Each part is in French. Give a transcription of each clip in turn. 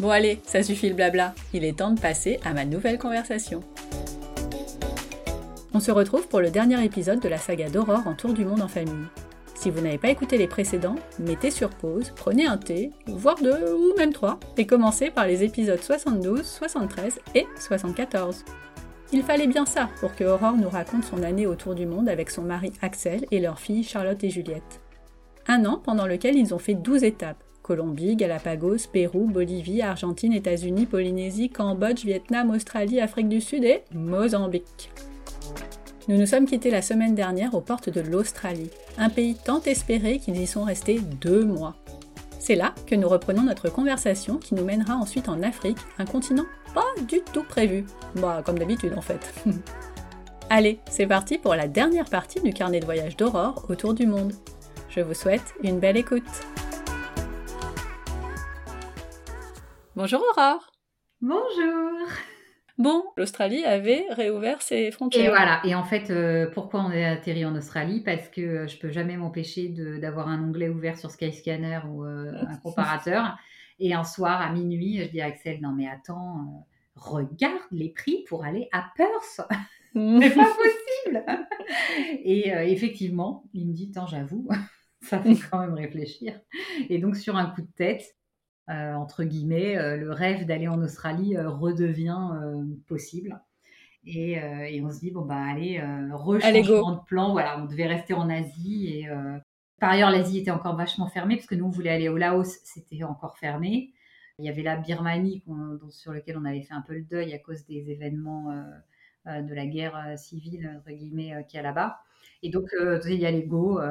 Bon allez, ça suffit le blabla, il est temps de passer à ma nouvelle conversation. On se retrouve pour le dernier épisode de la saga d'Aurore en tour du monde en famille. Si vous n'avez pas écouté les précédents, mettez sur pause, prenez un thé, voire deux ou même trois, et commencez par les épisodes 72, 73 et 74. Il fallait bien ça pour que Aurore nous raconte son année autour du monde avec son mari Axel et leurs filles Charlotte et Juliette. Un an pendant lequel ils ont fait 12 étapes, Colombie, Galapagos, Pérou, Bolivie, Argentine, États-Unis, Polynésie, Cambodge, Vietnam, Australie, Afrique du Sud et Mozambique. Nous nous sommes quittés la semaine dernière aux portes de l'Australie, un pays tant espéré qu'ils y sont restés deux mois. C'est là que nous reprenons notre conversation qui nous mènera ensuite en Afrique, un continent pas du tout prévu. Bah, comme d'habitude en fait. Allez, c'est parti pour la dernière partie du carnet de voyage d'Aurore autour du monde. Je vous souhaite une belle écoute. Bonjour Aurore. Bonjour. Bon, l'Australie avait réouvert ses frontières. Et voilà. Et en fait, euh, pourquoi on est atterri en Australie? Parce que euh, je peux jamais m'empêcher d'avoir un onglet ouvert sur Skyscanner ou euh, un comparateur. Et un soir à minuit, je dis à Axel non mais attends, regarde les prix pour aller à Perth. C'est pas possible. Et effectivement, il me dit tant j'avoue, ça fait quand même réfléchir. Et donc sur un coup de tête, euh, entre guillemets, euh, le rêve d'aller en Australie euh, redevient possible. Et, on se dit, bon, bah, allez, rechangement de plan. Voilà, on devait rester en Asie. Et par ailleurs, l'Asie était encore vachement fermée, parce que nous, on voulait aller au Laos, c'était encore fermé. Il y avait la Birmanie, sur lequel on avait fait un peu le deuil à cause des événements de la guerre civile, entre guillemets, qu'il y a là-bas. Et donc, il y a les go,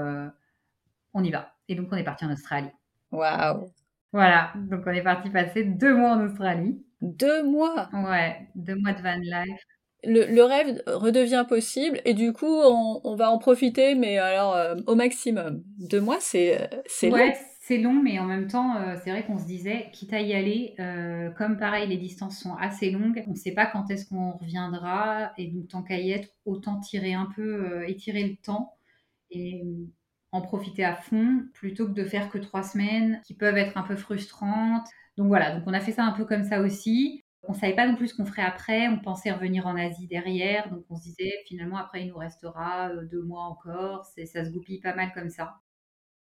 on y va. Et donc, on est parti en Australie. Waouh voilà, donc on est parti passer deux mois en Australie. Deux mois Ouais, deux mois de van life. Le, rêve redevient possible et du coup on, va en profiter mais alors euh, au maximum. Deux mois c'est euh, c'est ouais, c'est long mais en même temps euh, c'est vrai qu'on se disait quitte à y aller comme pareil les distances sont assez longues on ne sait pas quand est-ce qu'on reviendra et donc tant qu'à y être autant tirer un peu étirer le temps et en profiter à fond plutôt que de faire que trois semaines qui peuvent être un peu frustrantes. Donc voilà, donc on a fait ça un peu comme ça aussi. On savait pas non plus ce qu'on ferait après. On pensait revenir en Asie derrière. Donc on se disait finalement après il nous restera euh, deux mois encore. Ça se goupille pas mal comme ça.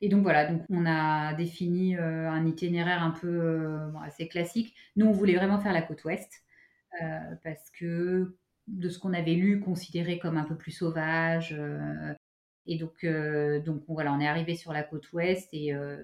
Et donc voilà, donc on a défini euh, un itinéraire un peu euh, assez classique. Nous on voulait vraiment faire la côte ouest parce que de ce qu'on avait lu, considéré comme un peu plus sauvage, et donc, euh, donc voilà, on est arrivé sur la côte ouest et euh,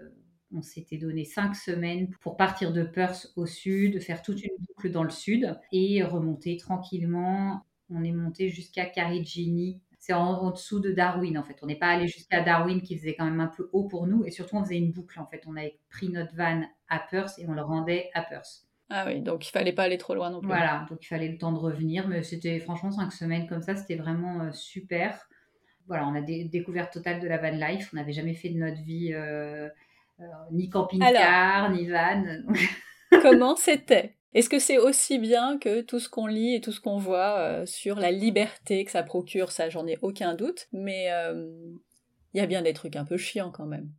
on s'était donné cinq semaines pour partir de Perth au sud, faire toute une boucle dans le sud et remonter tranquillement. On est monté jusqu'à Karijini. C'est en, dessous de Darwin en fait. On n'est pas allé jusqu'à Darwin qui faisait quand même un peu haut pour nous et surtout on faisait une boucle en fait. On avait pris notre van à Perth et on le rendait à Perth. Ah oui, donc il fallait pas aller trop loin non plus. Voilà, donc il fallait le temps de revenir, mais c'était franchement cinq semaines comme ça, c'était vraiment euh, super voilà, on a des découvertes totales de la van life. On n'avait jamais fait de notre vie euh, euh, ni camping-car, ni van. comment c'était? Est-ce que c'est aussi bien que tout ce qu'on lit et tout ce qu'on voit euh, sur la liberté que ça procure? Ça, j'en ai aucun doute. Mais il y a bien des trucs un peu chiants quand même.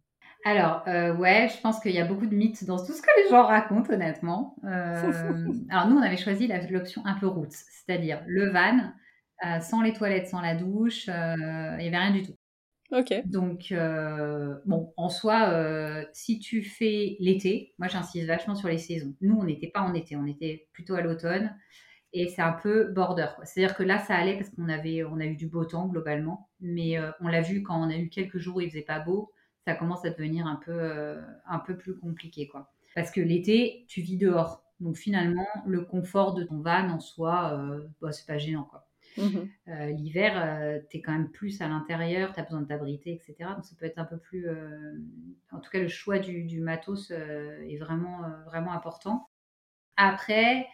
Alors, ouais, je pense qu'il y a beaucoup de mythes dans tout ce que les gens racontent, honnêtement. alors, nous, on avait choisi l'option un peu route, c'est-à-dire le van, euh, sans les toilettes, sans la douche, euh, il n'y avait rien du tout. Donc, euh, bon, en soi, si tu fais l'été, moi j'insiste vachement sur les saisons. Nous, on n'était pas en été, on était plutôt à l'automne. et c'est un peu border. C'est-à-dire que là, ça allait parce qu'on avait, on a eu du beau temps globalement, mais euh, on l'a vu quand on a eu quelques jours où il faisait pas beau, ça commence à devenir un peu, un peu plus compliqué, quoi. Parce que l'été, tu vis dehors, donc finalement, le confort de ton van en soi, bah, c'est pas gênant, quoi. Mhm. Euh, L'hiver, euh, tu es quand même plus à l'intérieur, tu as besoin de t'abriter, etc. Donc ça peut être un peu plus... euh, En tout cas, le choix du, matos est vraiment, vraiment important. Après,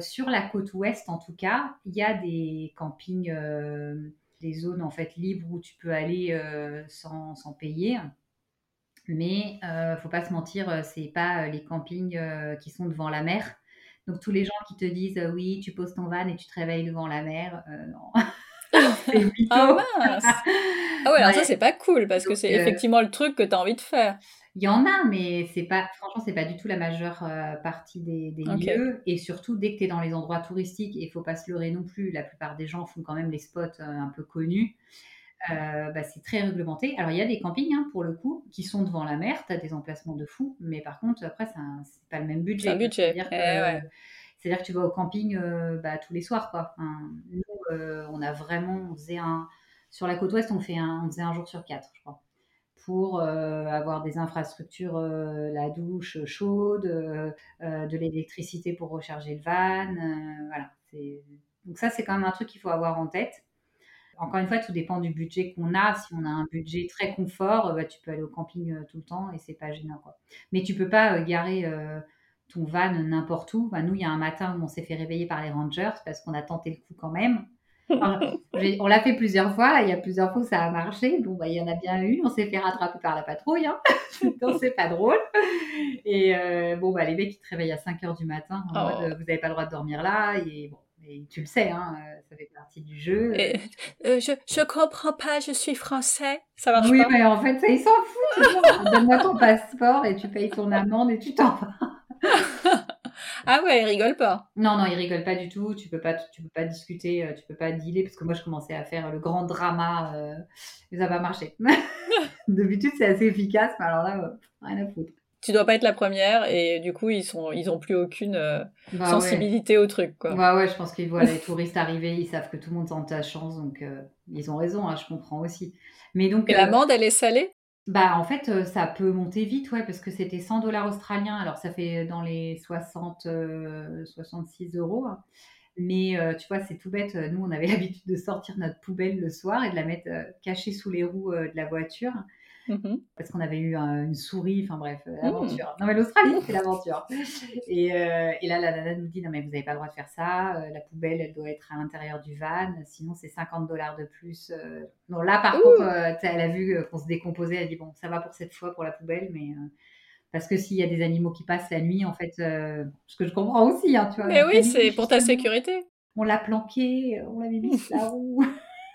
sur la côte ouest, en tout cas, il y a des campings, des zones en fait libres où tu peux aller sans, sans payer. Mais faut pas se mentir, c'est pas les campings qui sont devant la mer. Donc tous les gens qui te disent euh, oui, tu poses ton van et tu te réveilles devant la mer, euh, non, c'est mytho. Ah mince Ah ouais, alors ça c'est pas cool parce que c'est euh, effectivement le truc que tu as envie de faire. Il y en a, mais c'est pas, franchement, c'est pas du tout la majeure partie des, lieux. Et surtout, dès que tu es dans les endroits touristiques, et il faut pas se leurrer non plus, la plupart des gens font quand même les spots un peu connus. Euh, bah, c'est très réglementé. Alors, il y a des campings, hein, pour le coup, qui sont devant la mer. Tu as des emplacements de fou. Mais par contre, après, c'est pas le même budget. C'est un budget. C'est-à-dire que, Eh ouais. que tu vas au camping euh, bah, tous les soirs. Quoi. Enfin, nous, euh, on a vraiment, on faisait un, sur la côte ouest, on, fait un, on faisait un jour sur quatre, je crois pour avoir des infrastructures, la douche chaude, de l'électricité pour recharger le van. voilà. Donc ça, c'est quand même un truc qu'il faut avoir en tête. Encore une fois, tout dépend du budget qu'on a. Si on a un budget très confort, euh, bah, tu peux aller au camping euh, tout le temps et c'est pas gênant. Quoi. Mais tu peux pas euh, garer euh, ton van n'importe où. Bah, nous, il y a un matin où on s'est fait réveiller par les rangers parce qu'on a tenté le coup quand même. On l'a fait plusieurs fois, il y a plusieurs fois où ça a marché. Bon, bah, il y en a bien eu, on s'est fait rattraper par la patrouille, hein. donc c'est pas drôle. Et bon, bah, les mecs, ils te réveillent à 5 heures du matin en Oh. mode, vous n'avez pas le droit de dormir là, et bon, et tu le sais, hein, euh, ça fait partie du jeu. Et, euh, je, je comprends pas, je suis français. Ça marche oui, pas. mais en fait, ça, ils s'en foutent. Donne-moi ton passeport et tu payes ton amende et tu t'en vas. Ah ouais, ils rigolent pas. Non, non, ils rigolent pas du tout. Tu peux pas, tu peux pas discuter, euh, tu peux pas dealer parce que moi je commençais à faire le grand drama, euh, mais ça va pas marché. D'habitude c'est assez efficace, mais alors là, euh, rien à foutre. Tu dois pas être la première et du coup ils sont ils ont plus aucune euh, Bah ouais. sensibilité au truc quoi. Ouais, ouais, je pense qu'ils voient les touristes arriver, ils savent que tout le monde tente ta chance, donc euh, ils ont raison, hein, je comprends aussi. Mais donc, Et euh, l'amende elle est salée? bah en fait, euh, ça peut monter vite, ouais, parce que c'était 100 dollars australiens, alors ça fait dans les 60, euh, 66 euros. hein. Mais euh, tu vois, c'est tout bête. Nous, on avait l'habitude de sortir notre poubelle le soir et de la mettre euh, cachée sous les roues euh, de la voiture Mhm. parce qu'on avait eu un- une souris. Enfin bref, euh, Mmh. l'aventure. Non, mais l'Australie, c'est l'aventure. Et, euh, et là, la nana nous dit non, mais vous n'avez pas le droit de faire ça. euh, la poubelle, elle doit être à l'intérieur du van. Sinon, c'est 50 dollars de plus. Non, là, par Ouh. contre, elle a vu qu'on se décomposait. Elle dit bon, ça va pour cette fois pour la poubelle, mais. euh, parce que s'il y a des animaux qui passent la nuit, en fait, euh, ce que je comprends aussi, hein, tu vois. Mais oui, c'est pour ta sécurité. On l'a planqué, on l'avait mis roue.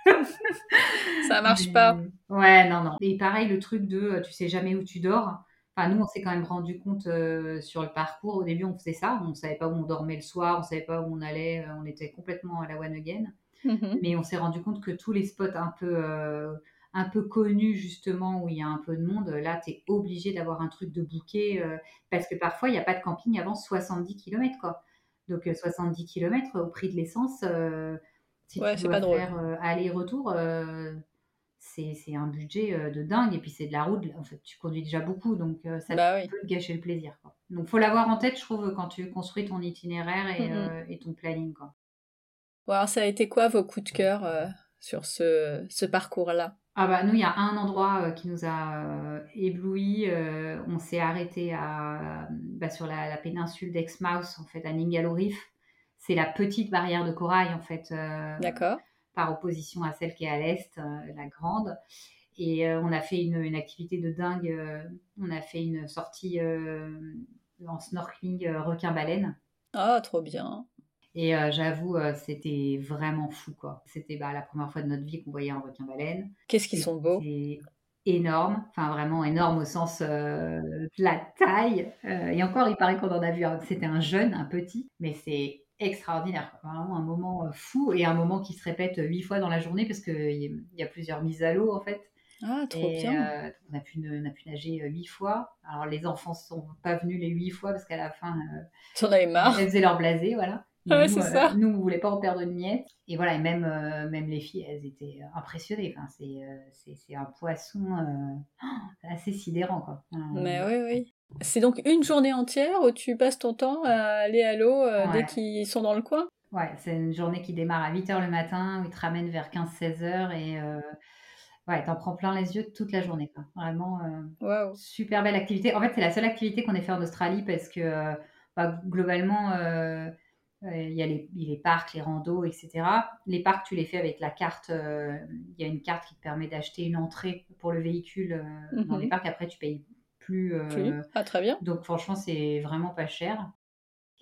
Ça marche Mais- pas. Ouais, non, non. Et pareil, le truc de euh, tu sais jamais où tu dors. Enfin, nous, on s'est quand même rendu compte euh, sur le parcours. Au début, on faisait ça. On savait pas où on dormait le soir, on savait pas où on allait. euh, On était complètement à la one again. Mhm. Mais on s'est rendu compte que tous les spots un peu, euh, un peu connus, justement, où il y a un peu de monde, là, tu es obligé d'avoir un truc de bouquet. euh, parce que parfois, il n'y a pas de camping avant 70 km, quoi. Donc, euh, 70 km au prix de l'essence, euh, si Ouais, tu dois pas drôle. faire euh, aller-retour, euh, c'est un budget euh, de dingue. Et puis, c'est de la route. En fait, tu conduis déjà beaucoup, donc euh, ça Bah oui. peut te gâcher le plaisir. Quoi. Donc, faut l'avoir en tête, je trouve, quand tu construis ton itinéraire et, et ton planning. Quoi. Bon, alors ça a été quoi vos coups de cœur sur ce, ce parcours-là? Ah bah nous, il y a un endroit qui nous a ébloui. euh, on s'est arrêté à, bah, sur la, la péninsule d'Exmouth, en fait, à Ningaloo Reef. C'est la petite barrière de corail, en fait, euh, D'accord par opposition à celle qui est à l'est, euh, la grande. Et euh, on a fait une, une activité de dingue. on a fait une sortie en snorkeling requin-baleine. Ah, trop bien. Et euh, j'avoue, euh, c'était vraiment fou, quoi. C'était bah, la première fois de notre vie qu'on voyait un requin-baleine. Qu'est-ce qu'ils sont beaux C'est énorme, enfin vraiment énorme au sens euh, de la taille. Et encore, il paraît qu'on en a vu, un- c'était un jeune, un petit, mais c'est extraordinaire. Vraiment un moment euh, fou et un moment qui se répète huit fois dans la journée parce qu'il y, a- plusieurs mises à l'eau en fait. Ah, trop Et, bien. euh, on, a pu, on a pu nager euh, huit fois. Alors les enfants sont pas venus les huit fois parce qu'à la fin, euh, J'en avais marre. elles faisaient leur blasé, voilà. Ouais, c'est ça. nous, on voulait pas en perdre une miette. Et voilà, et même, même les filles, elles étaient impressionnées. Enfin, c'est un poisson assez sidérant, quoi. Mais oui, oui. C'est donc une journée entière où tu passes ton temps à aller à l'eau dès qu'ils sont dans le coin? Ouais, c'est une journée qui démarre à 8h le matin, où ils te ramènent vers 15-16 h et euh, ouais, t'en prends plein les yeux toute la journée. Quoi. Vraiment, euh, super belle activité. En fait, c'est la seule activité qu'on ait fait en Australie parce que euh, bah, globalement, euh, il y a les, les, parcs, les randos, etc. Les parcs, tu les fais avec la carte. Il y a une carte qui te permet d'acheter une entrée pour le véhicule dans les mhm. parcs. Après, tu payes plus. plus. Ah, très bien. Donc, franchement, c'est vraiment pas cher.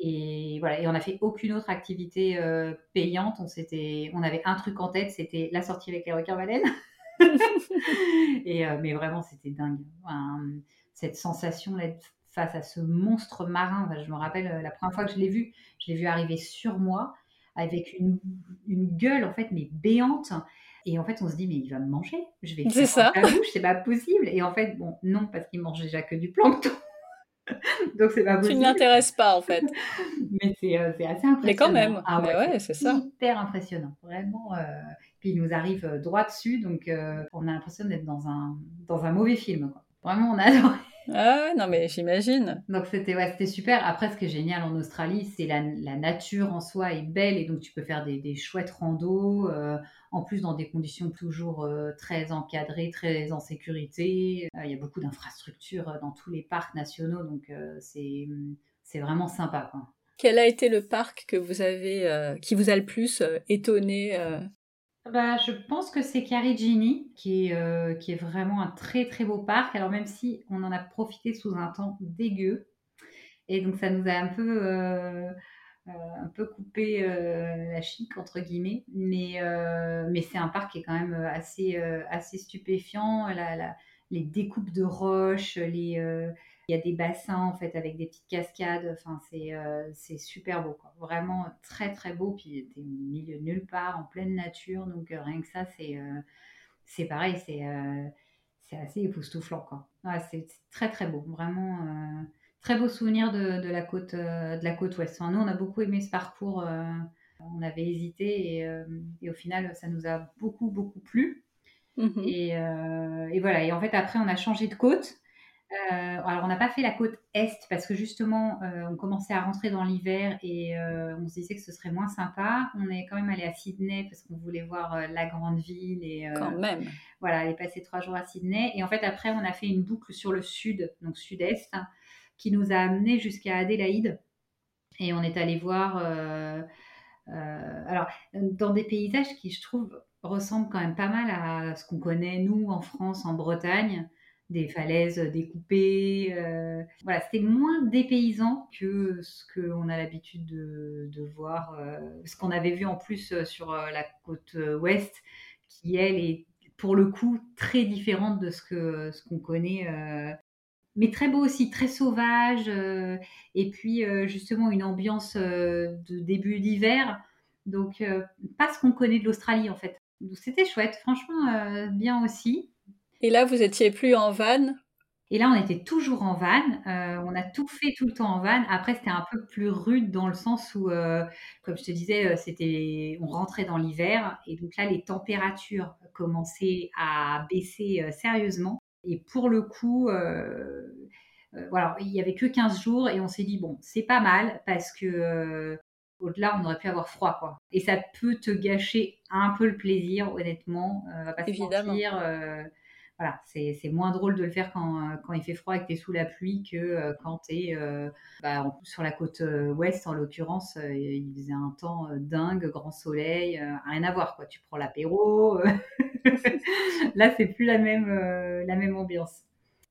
Et voilà, et on n'a fait aucune autre activité euh, payante. On, on avait un truc en tête, c'était la sortie avec les requins baleines. et, euh, mais vraiment, c'était dingue. cette sensation d'être face à ce monstre marin. je me rappelle euh, la première fois que je l'ai vu, je l'ai vu arriver sur moi avec une, une, gueule en fait, mais béante. Et en fait, on se dit, mais il va me manger. Je vais c'est ça. la bouche, c'est pas possible. Et en fait, bon, non, parce qu'il mange déjà que du plancton. Donc c'est pas possible. Tu ne l'intéresses pas en fait. mais c'est euh, assez impressionnant. Mais quand même. Ah ouais, c'est ça. Hyper impressionnant, vraiment. Euh, puis il nous arrive euh, droit dessus, donc on a l'impression d'être dans un dans un mauvais film. Quoi. Vraiment, on a adoré. Ah non mais j'imagine. Donc c'était ouais, c'était super. Après ce qui est génial en Australie, c'est la, la, nature en soi est belle et donc tu peux faire des, des chouettes randos, euh, en plus dans des conditions toujours euh, très encadrées, très en sécurité. Euh, il y a beaucoup d'infrastructures dans tous les parcs nationaux, donc c'est c'est vraiment sympa. Quoi. Quel a été le parc que vous avez qui vous a le plus étonné bah, je pense que c'est Carigini, qui est, euh, qui est vraiment un très très beau parc. Alors même si on en a profité sous un temps dégueu, et donc ça nous a un peu, euh, euh, un peu coupé la chic entre guillemets, mais, mais c'est un parc qui est quand même assez, assez stupéfiant. les découpes de roches, les, il y a des bassins en fait avec des petites cascades. Enfin, c'est euh, super beau, quoi. Vraiment très très beau. Puis t'es au milieu de nulle part, en pleine nature. Donc euh, rien que ça, c'est euh, c'est pareil, c'est c'est assez époustouflant, quoi. c'est très très beau, vraiment très beau souvenir de, de la côte de la côte ouest. nous, on a beaucoup aimé ce parcours. on avait hésité et, et, au final, ça nous a beaucoup beaucoup plu. Mmh et, et, voilà. Et en fait, après, on a changé de côte. Euh, alors, on n'a pas fait la côte est parce que justement, euh, on commençait à rentrer dans l'hiver et euh, on se disait que ce serait moins sympa. On est quand même allé à Sydney parce qu'on voulait voir la grande ville et quand même. Voilà, aller passer trois jours à Sydney. Et en fait, après, on a fait une boucle sur le sud, donc sud-est, qui nous a amené jusqu'à Adélaïde. Et on est allé voir. alors, dans des paysages qui, je trouve, ressemblent quand même pas mal à ce qu'on connaît, nous, en France, en Bretagne des falaises découpées. Euh, voilà, c'était moins dépaysant que ce qu'on a l'habitude de, voir, euh, ce qu'on avait vu en plus euh, sur la côte ouest, qui elle est pour le coup très différente de ce ce qu'on connaît. mais très beau aussi, très sauvage, et puis justement une ambiance de début d'hiver, donc pas ce qu'on connaît de l'Australie en fait. C'était chouette, franchement bien aussi. Et là, vous étiez plus en van? Et là, on était toujours en van. Euh, on a tout fait tout le temps en van. Après, c'était un peu plus rude dans le sens où, euh, comme je te disais, euh, c'était, on rentrait dans l'hiver et donc là, les températures commençaient à baisser sérieusement. Et pour le coup, voilà, il y avait que 15 jours et on s'est dit bon, c'est pas mal parce que au-delà, on aurait pu avoir froid, quoi. Et ça peut te gâcher un peu le plaisir, honnêtement. on va pas Évidemment. se mentir voilà, c'est moins drôle de le faire quand, euh, quand il fait froid et que tu es sous la pluie que euh, quand tu es euh, bah, sur la côte ouest, en l'occurrence. il faisait un temps dingue, grand soleil, rien à voir. Quoi. Tu prends l'apéro. là, c'est plus la même, la même ambiance.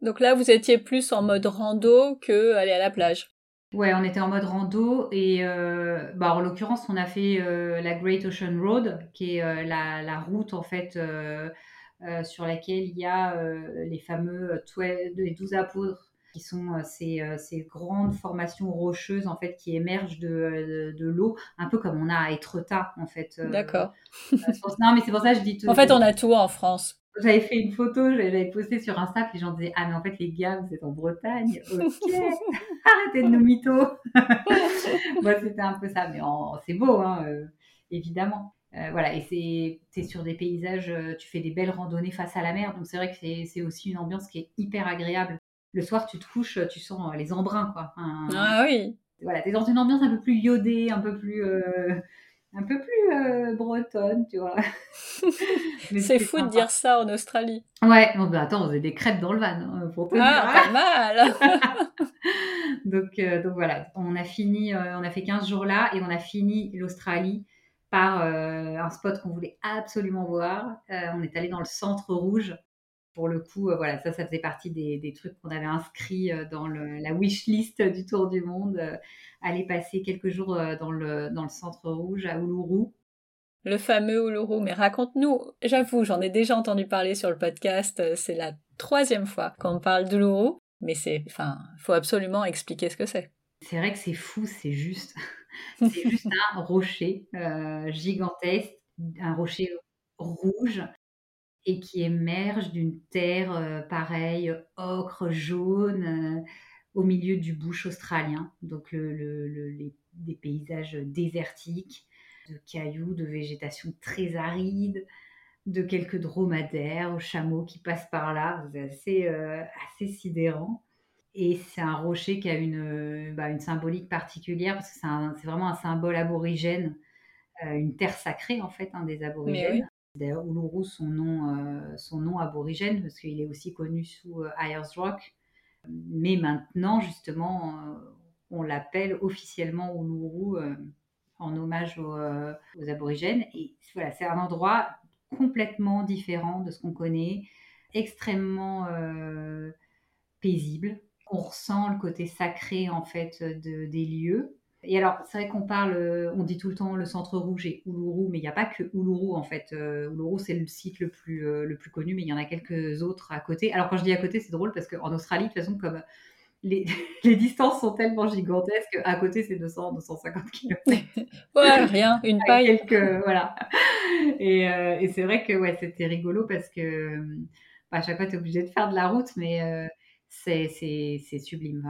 Donc là, vous étiez plus en mode rando que aller à la plage. Ouais, on était en mode rando et bah, en l'occurrence, on a fait la Great Ocean Road, qui est la, la, route en fait euh, sur laquelle il y a euh, les fameux les 12 apôtres qui sont euh, ces, ces, grandes formations rocheuses en fait qui émergent de, de, l'eau, un peu comme on a à Etretat en fait. D'accord. non mais c'est pour ça que je dis tout. En fait, on a tout en France. J'avais fait une photo, j'avais posté sur Insta, puis les gens disaient Ah, mais en fait, les gars, vous êtes en Bretagne. Ok, arrêtez de nous mytho. Moi, c'était un peu ça, mais c'est beau, hein, euh, évidemment. Euh, voilà, et c'est sur des paysages, euh, tu fais des belles randonnées face à la mer, donc c'est vrai que c'est aussi une ambiance qui est hyper agréable. Le soir, tu te couches, tu sens les embruns, quoi. ah oui. Voilà, es dans une ambiance un peu plus iodée, un peu plus un peu plus euh, bretonne, tu vois. c'est fou de dire ça en Australie. Ouais, bon, bah, attends, on faisait des crêpes dans le van, hein, pour Ah, pas mal donc, euh, donc voilà, on a fini, euh, on a fait 15 jours là et on a fini l'Australie par un spot qu'on voulait absolument voir. on est allé dans le centre rouge. Pour le coup, voilà, ça, ça faisait partie des, des trucs qu'on avait inscrits dans le, la wish list du Tour du Monde aller passer quelques jours euh, dans le, dans le centre rouge à Uluru. Le fameux Uluru, mais raconte-nous, j'avoue, j'en ai déjà entendu parler sur le podcast, euh, c'est la troisième fois qu'on parle d'Uluru, mais c'est, enfin, faut absolument expliquer ce que c'est. C'est vrai que c'est fou, c'est juste, c'est juste un rocher euh, gigantesque, un rocher rouge et qui émerge d'une terre pareille, ocre jaune au milieu du bush australien, donc le, des paysages désertiques, de cailloux, de végétation très aride, de quelques dromadaires, chameaux qui passent par là. C'est assez, euh, assez sidérant. Et c'est un rocher qui a une, bah, une symbolique particulière parce que c'est vraiment un symbole aborigène, euh, une terre sacrée en fait, hein, des aborigènes. D'ailleurs, Uluru, son nom, euh, son nom aborigène, parce qu'il est aussi connu sous Ayers Rock, mais maintenant, justement, euh, on l'appelle officiellement Uluru euh, en hommage euh, aux, aborigènes. Et voilà, c'est un endroit complètement différent de ce qu'on connaît, extrêmement paisible. On ressent le côté sacré en fait des lieux. Et alors, c'est vrai qu'on parle, euh, on dit tout le temps le centre rouge et Uluru, mais il n'y a pas que Uluru en fait. Euh, Uluru, c'est le site le plus, euh, le plus connu, mais il y en a quelques autres à côté. Alors, quand je dis à côté, c'est drôle parce qu'en Australie, de toute façon, comme les, les, distances sont tellement gigantesques, à côté, c'est 200, 250 km. ouais, rien, une paille. Quelques, voilà. Et, et c'est vrai que ouais, c'était rigolo parce que bah, à chaque fois, tu es obligé de faire de la route, mais c'est sublime.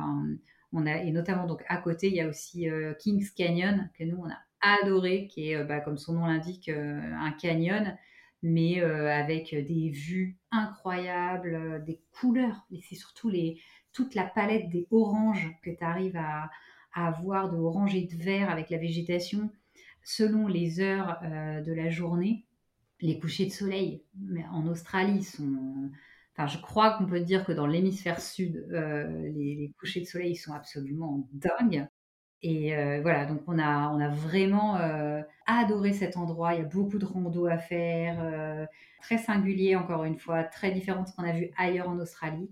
On a, et notamment, donc, à côté, il y a aussi euh, Kings Canyon, que nous, on a adoré, qui est, euh, bah, comme son nom l'indique, euh, un canyon, mais avec des vues incroyables, des couleurs. Et c'est surtout les, toute la palette des oranges que tu arrives à, à avoir, de orange et de vert avec la végétation, selon les heures de la journée. Les couchers de soleil mais en Australie sont je crois qu'on peut dire que dans l'hémisphère sud, euh, les, couchers de soleil sont absolument dingues. Et euh, voilà, donc on a, vraiment euh, adoré cet endroit. Il y a beaucoup de rando à faire, très singulier encore une fois, très différent de ce qu'on a vu ailleurs en Australie.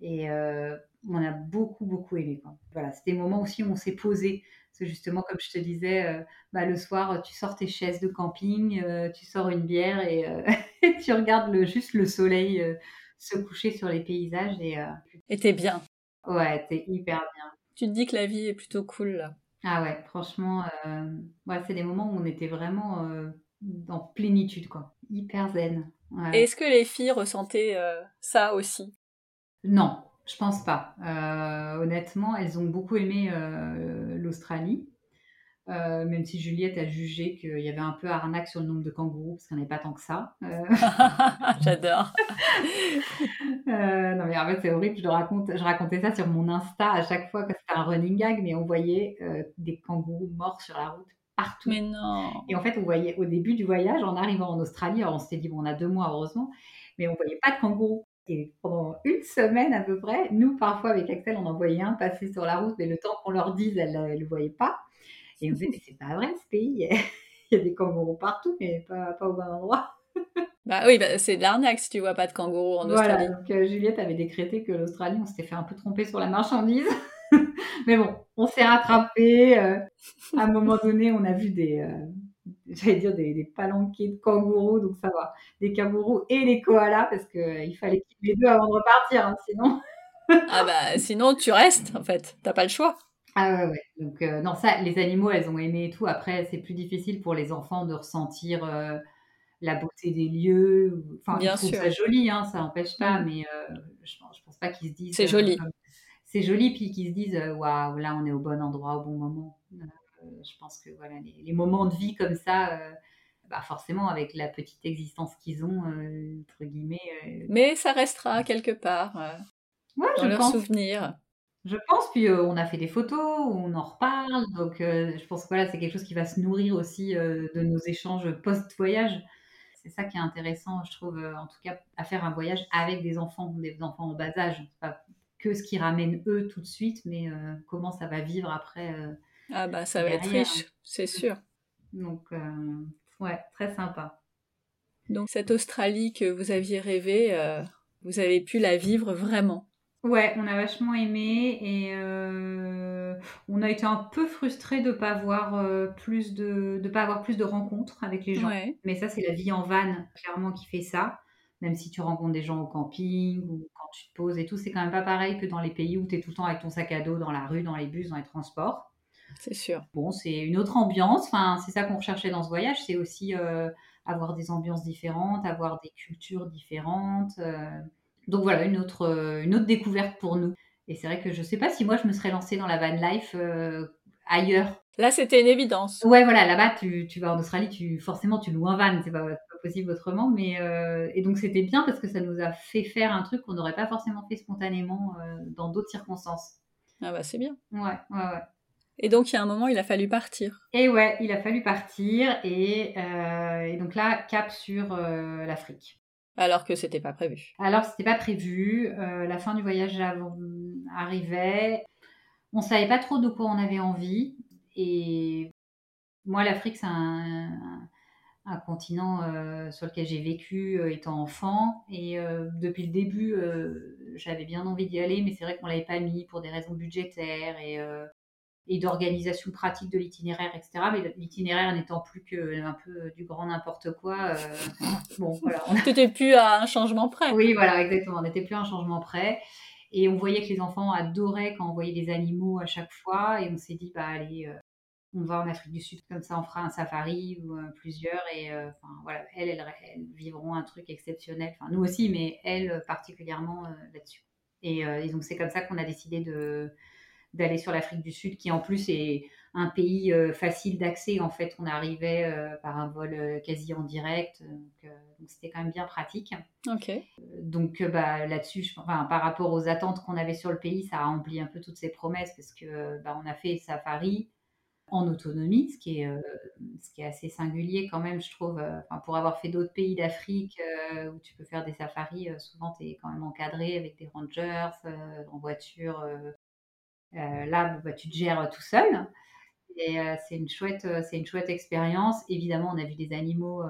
Et on a beaucoup, beaucoup aimé. Voilà, c'était des moments aussi où on s'est posé. Parce que justement, comme je te disais, bah, le soir, tu sors tes chaises de camping, tu sors une bière et, tu regardes juste le soleil se coucher sur les paysages et. Euh, et t'es bien. Ouais, t'es hyper bien. Tu te dis que la vie est plutôt cool là. Ah ouais, franchement, euh, ouais, c'est des moments où on était vraiment euh, en plénitude, quoi. Hyper zen. Est-ce que les filles ressentaient ça aussi? Non, je pense pas. honnêtement, elles ont beaucoup aimé l'Australie. Euh, même si Juliette a jugé qu'il y avait un peu arnaque sur le nombre de kangourous, parce qu'il n'y en avait pas tant que ça. Euh. J'adore. Euh, non, mais en fait, c'est horrible. Je, raconte, je racontais ça sur mon Insta à chaque fois que c'était un running gag, mais on voyait des kangourous morts sur la route partout. Mais non. Et en fait, on voyait au début du voyage, en arrivant en Australie, alors on s'était dit, bon, on a deux mois, heureusement, mais on voyait pas de kangourous. Et pendant une semaine à peu près, nous, parfois avec Axel, on en voyait un passer sur la route, mais le temps qu'on leur dise, elles ne le voyaient pas. Et on se dit, c'est pas vrai ce pays, il y a des kangourous partout, mais pas, pas au bon endroit. Bah oui, bah c'est de l'arnaque si tu vois pas de kangourous en Australie. Voilà, donc euh, Juliette avait décrété que l'Australie, on s'était fait un peu tromper sur la marchandise. mais bon, on s'est rattrapé. Euh, à un moment donné, on a vu des, euh, j'allais dire des, des, palanquets de kangourous, donc ça va. Des kangourous et les koalas, parce qu'il fallait qu'il les deux avant de repartir, hein, sinon. ah bah sinon tu restes en fait, t'as pas le choix. Ah ouais, ouais. Donc, non, ça, les animaux, elles ont aimé et tout. Après, c'est plus difficile pour les enfants de ressentir la beauté des lieux. Enfin, Bien trouvent sûr. ça joli, hein, ça n'empêche pas, Mm. mais euh, je, pense- je pense pas qu'ils se disent. C'est euh, joli. comme- c'est joli, puis qu'ils se disent euh, waouh, là on est au bon endroit au bon moment. Euh, je pense que voilà, les, les moments de vie comme ça, euh, bah forcément avec la petite existence qu'ils ont, euh, entre guillemets. euh, Mais ça restera quelque part euh, ouais, dans je leurs pense. souvenirs. Je pense, puis euh, on a fait des photos, on en reparle, donc euh, je pense que voilà, c'est quelque chose qui va se nourrir aussi euh, de nos échanges post-voyage. C'est ça qui est intéressant, je trouve, en tout cas, à faire un voyage avec des enfants, des enfants en bas âge. Pas que ce qui ramène eux tout de suite, mais comment ça va vivre après. Ah bah ça va être riche, c'est sûr. donc, ouais, très sympa. Donc cette Australie que vous aviez rêvée, vous avez pu la vivre vraiment. Ouais, on a vachement aimé et euh, on a été un peu frustrés de pas avoir euh, plus de, de pas avoir plus de rencontres avec les gens. Ouais, Mais ça, c'est la vie en van, clairement, qui fait ça. Même si tu rencontres des gens au camping ou quand tu te poses et tout, c'est quand même pas pareil que dans les pays où tu es tout le temps avec ton sac à dos dans la rue, dans les bus, dans les transports. c'est sûr. Bon, c'est une autre ambiance. Enfin, c'est ça qu'on recherchait dans ce voyage, c'est aussi euh, avoir des ambiances différentes, avoir des cultures différentes. Donc voilà, une autre, euh, une autre découverte pour nous. Et c'est vrai que je sais pas si moi je me serais lancée dans la van life euh, ailleurs. Là c'était une évidence. Ouais, voilà, là-bas, tu, tu vas en Australie, tu, forcément, tu loues un van, c'est pas, pas possible autrement. Mais, euh, et donc, c'était bien parce que ça nous a fait faire un truc qu'on n'aurait pas forcément fait spontanément euh, dans d'autres circonstances. Ah bah c'est bien. Ouais, ouais, ouais. Et donc il y a un moment il a fallu partir. Et ouais, il a fallu partir. Et, euh, et donc là, cap sur euh, l'Afrique. Alors que c'était pas prévu. Alors, c'était pas prévu. euh, la fin du voyage arrivait. On savait pas trop de quoi on avait envie. Et moi, l'Afrique, c'est un, continent euh, sur lequel j'ai vécu euh, étant enfant. Et depuis le début, j'avais bien envie d'y aller, mais c'est vrai qu'on l'avait pas mis pour des raisons budgétaires et, et d'organisation pratique de l'itinéraire, etc. Mais l'itinéraire n'étant plus que un peu du grand n'importe quoi. euh, bon, voilà, on T'étais plus à un changement près. oui, voilà, exactement. On n'était plus à un changement près. Et on voyait que les enfants adoraient quand on voyait des animaux à chaque fois. Et on s'est dit, bah allez, euh, on va en Afrique du Sud, comme ça on fera un safari ou euh, plusieurs. Et enfin voilà, elles, elles, elles vivront un truc exceptionnel. Enfin, nous aussi, mais elles particulièrement là-dessus. Et, et donc c'est comme ça qu'on a décidé de d'aller sur l'Afrique du Sud, qui en plus est un pays euh, facile d'accès. En fait, on arrivait euh, par un vol euh, quasi en direct, donc c'était quand même bien pratique. Ok. Donc bah, là-dessus, enfin, par rapport aux attentes qu'on avait sur le pays, ça a rempli un peu toutes ces promesses parce que bah, on a fait safari en autonomie, ce qui est, euh, ce qui est assez singulier quand même, je trouve. euh, enfin, pour avoir fait d'autres pays d'Afrique euh, où tu peux faire des safaris, souvent tu es quand même encadré avec des rangers en voiture. Euh, là, bah, tu te gères tout seul. Et euh, c'est une chouette, euh, c'est une chouette expérience. Évidemment, on a vu des animaux.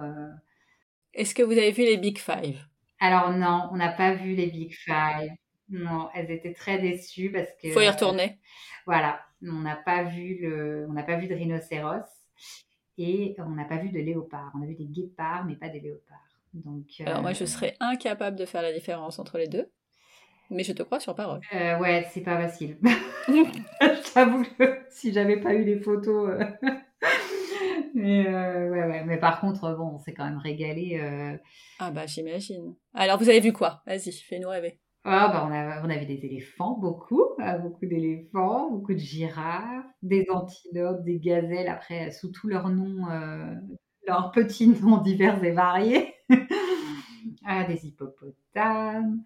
Est-ce que vous avez vu les Big Five? Alors non, on n'a pas vu les Big Five. Non, elles étaient très déçues parce que Faut y retourner. voilà, on n'a pas vu le, on n'a pas vu de rhinocéros et on n'a pas vu de léopard. On a vu des guépards, mais pas des léopards. Donc Alors moi je serais incapable de faire la différence entre les deux. Mais je te crois sur parole. euh, ouais, c'est pas facile. Je t'avoue que si j'avais pas eu les photos. euh, Mais, euh, ouais, ouais. Mais par contre, bon, on s'est quand même régalé. euh, Ah bah j'imagine. Alors vous avez vu quoi? Vas-y, fais-nous rêver. Ah, bah, on, a, on avait des éléphants, beaucoup, euh, beaucoup d'éléphants, beaucoup de girafes, des antilopes, des gazelles, après, sous tous leurs noms, leurs petits noms divers et variés. Ah, des hippopotames,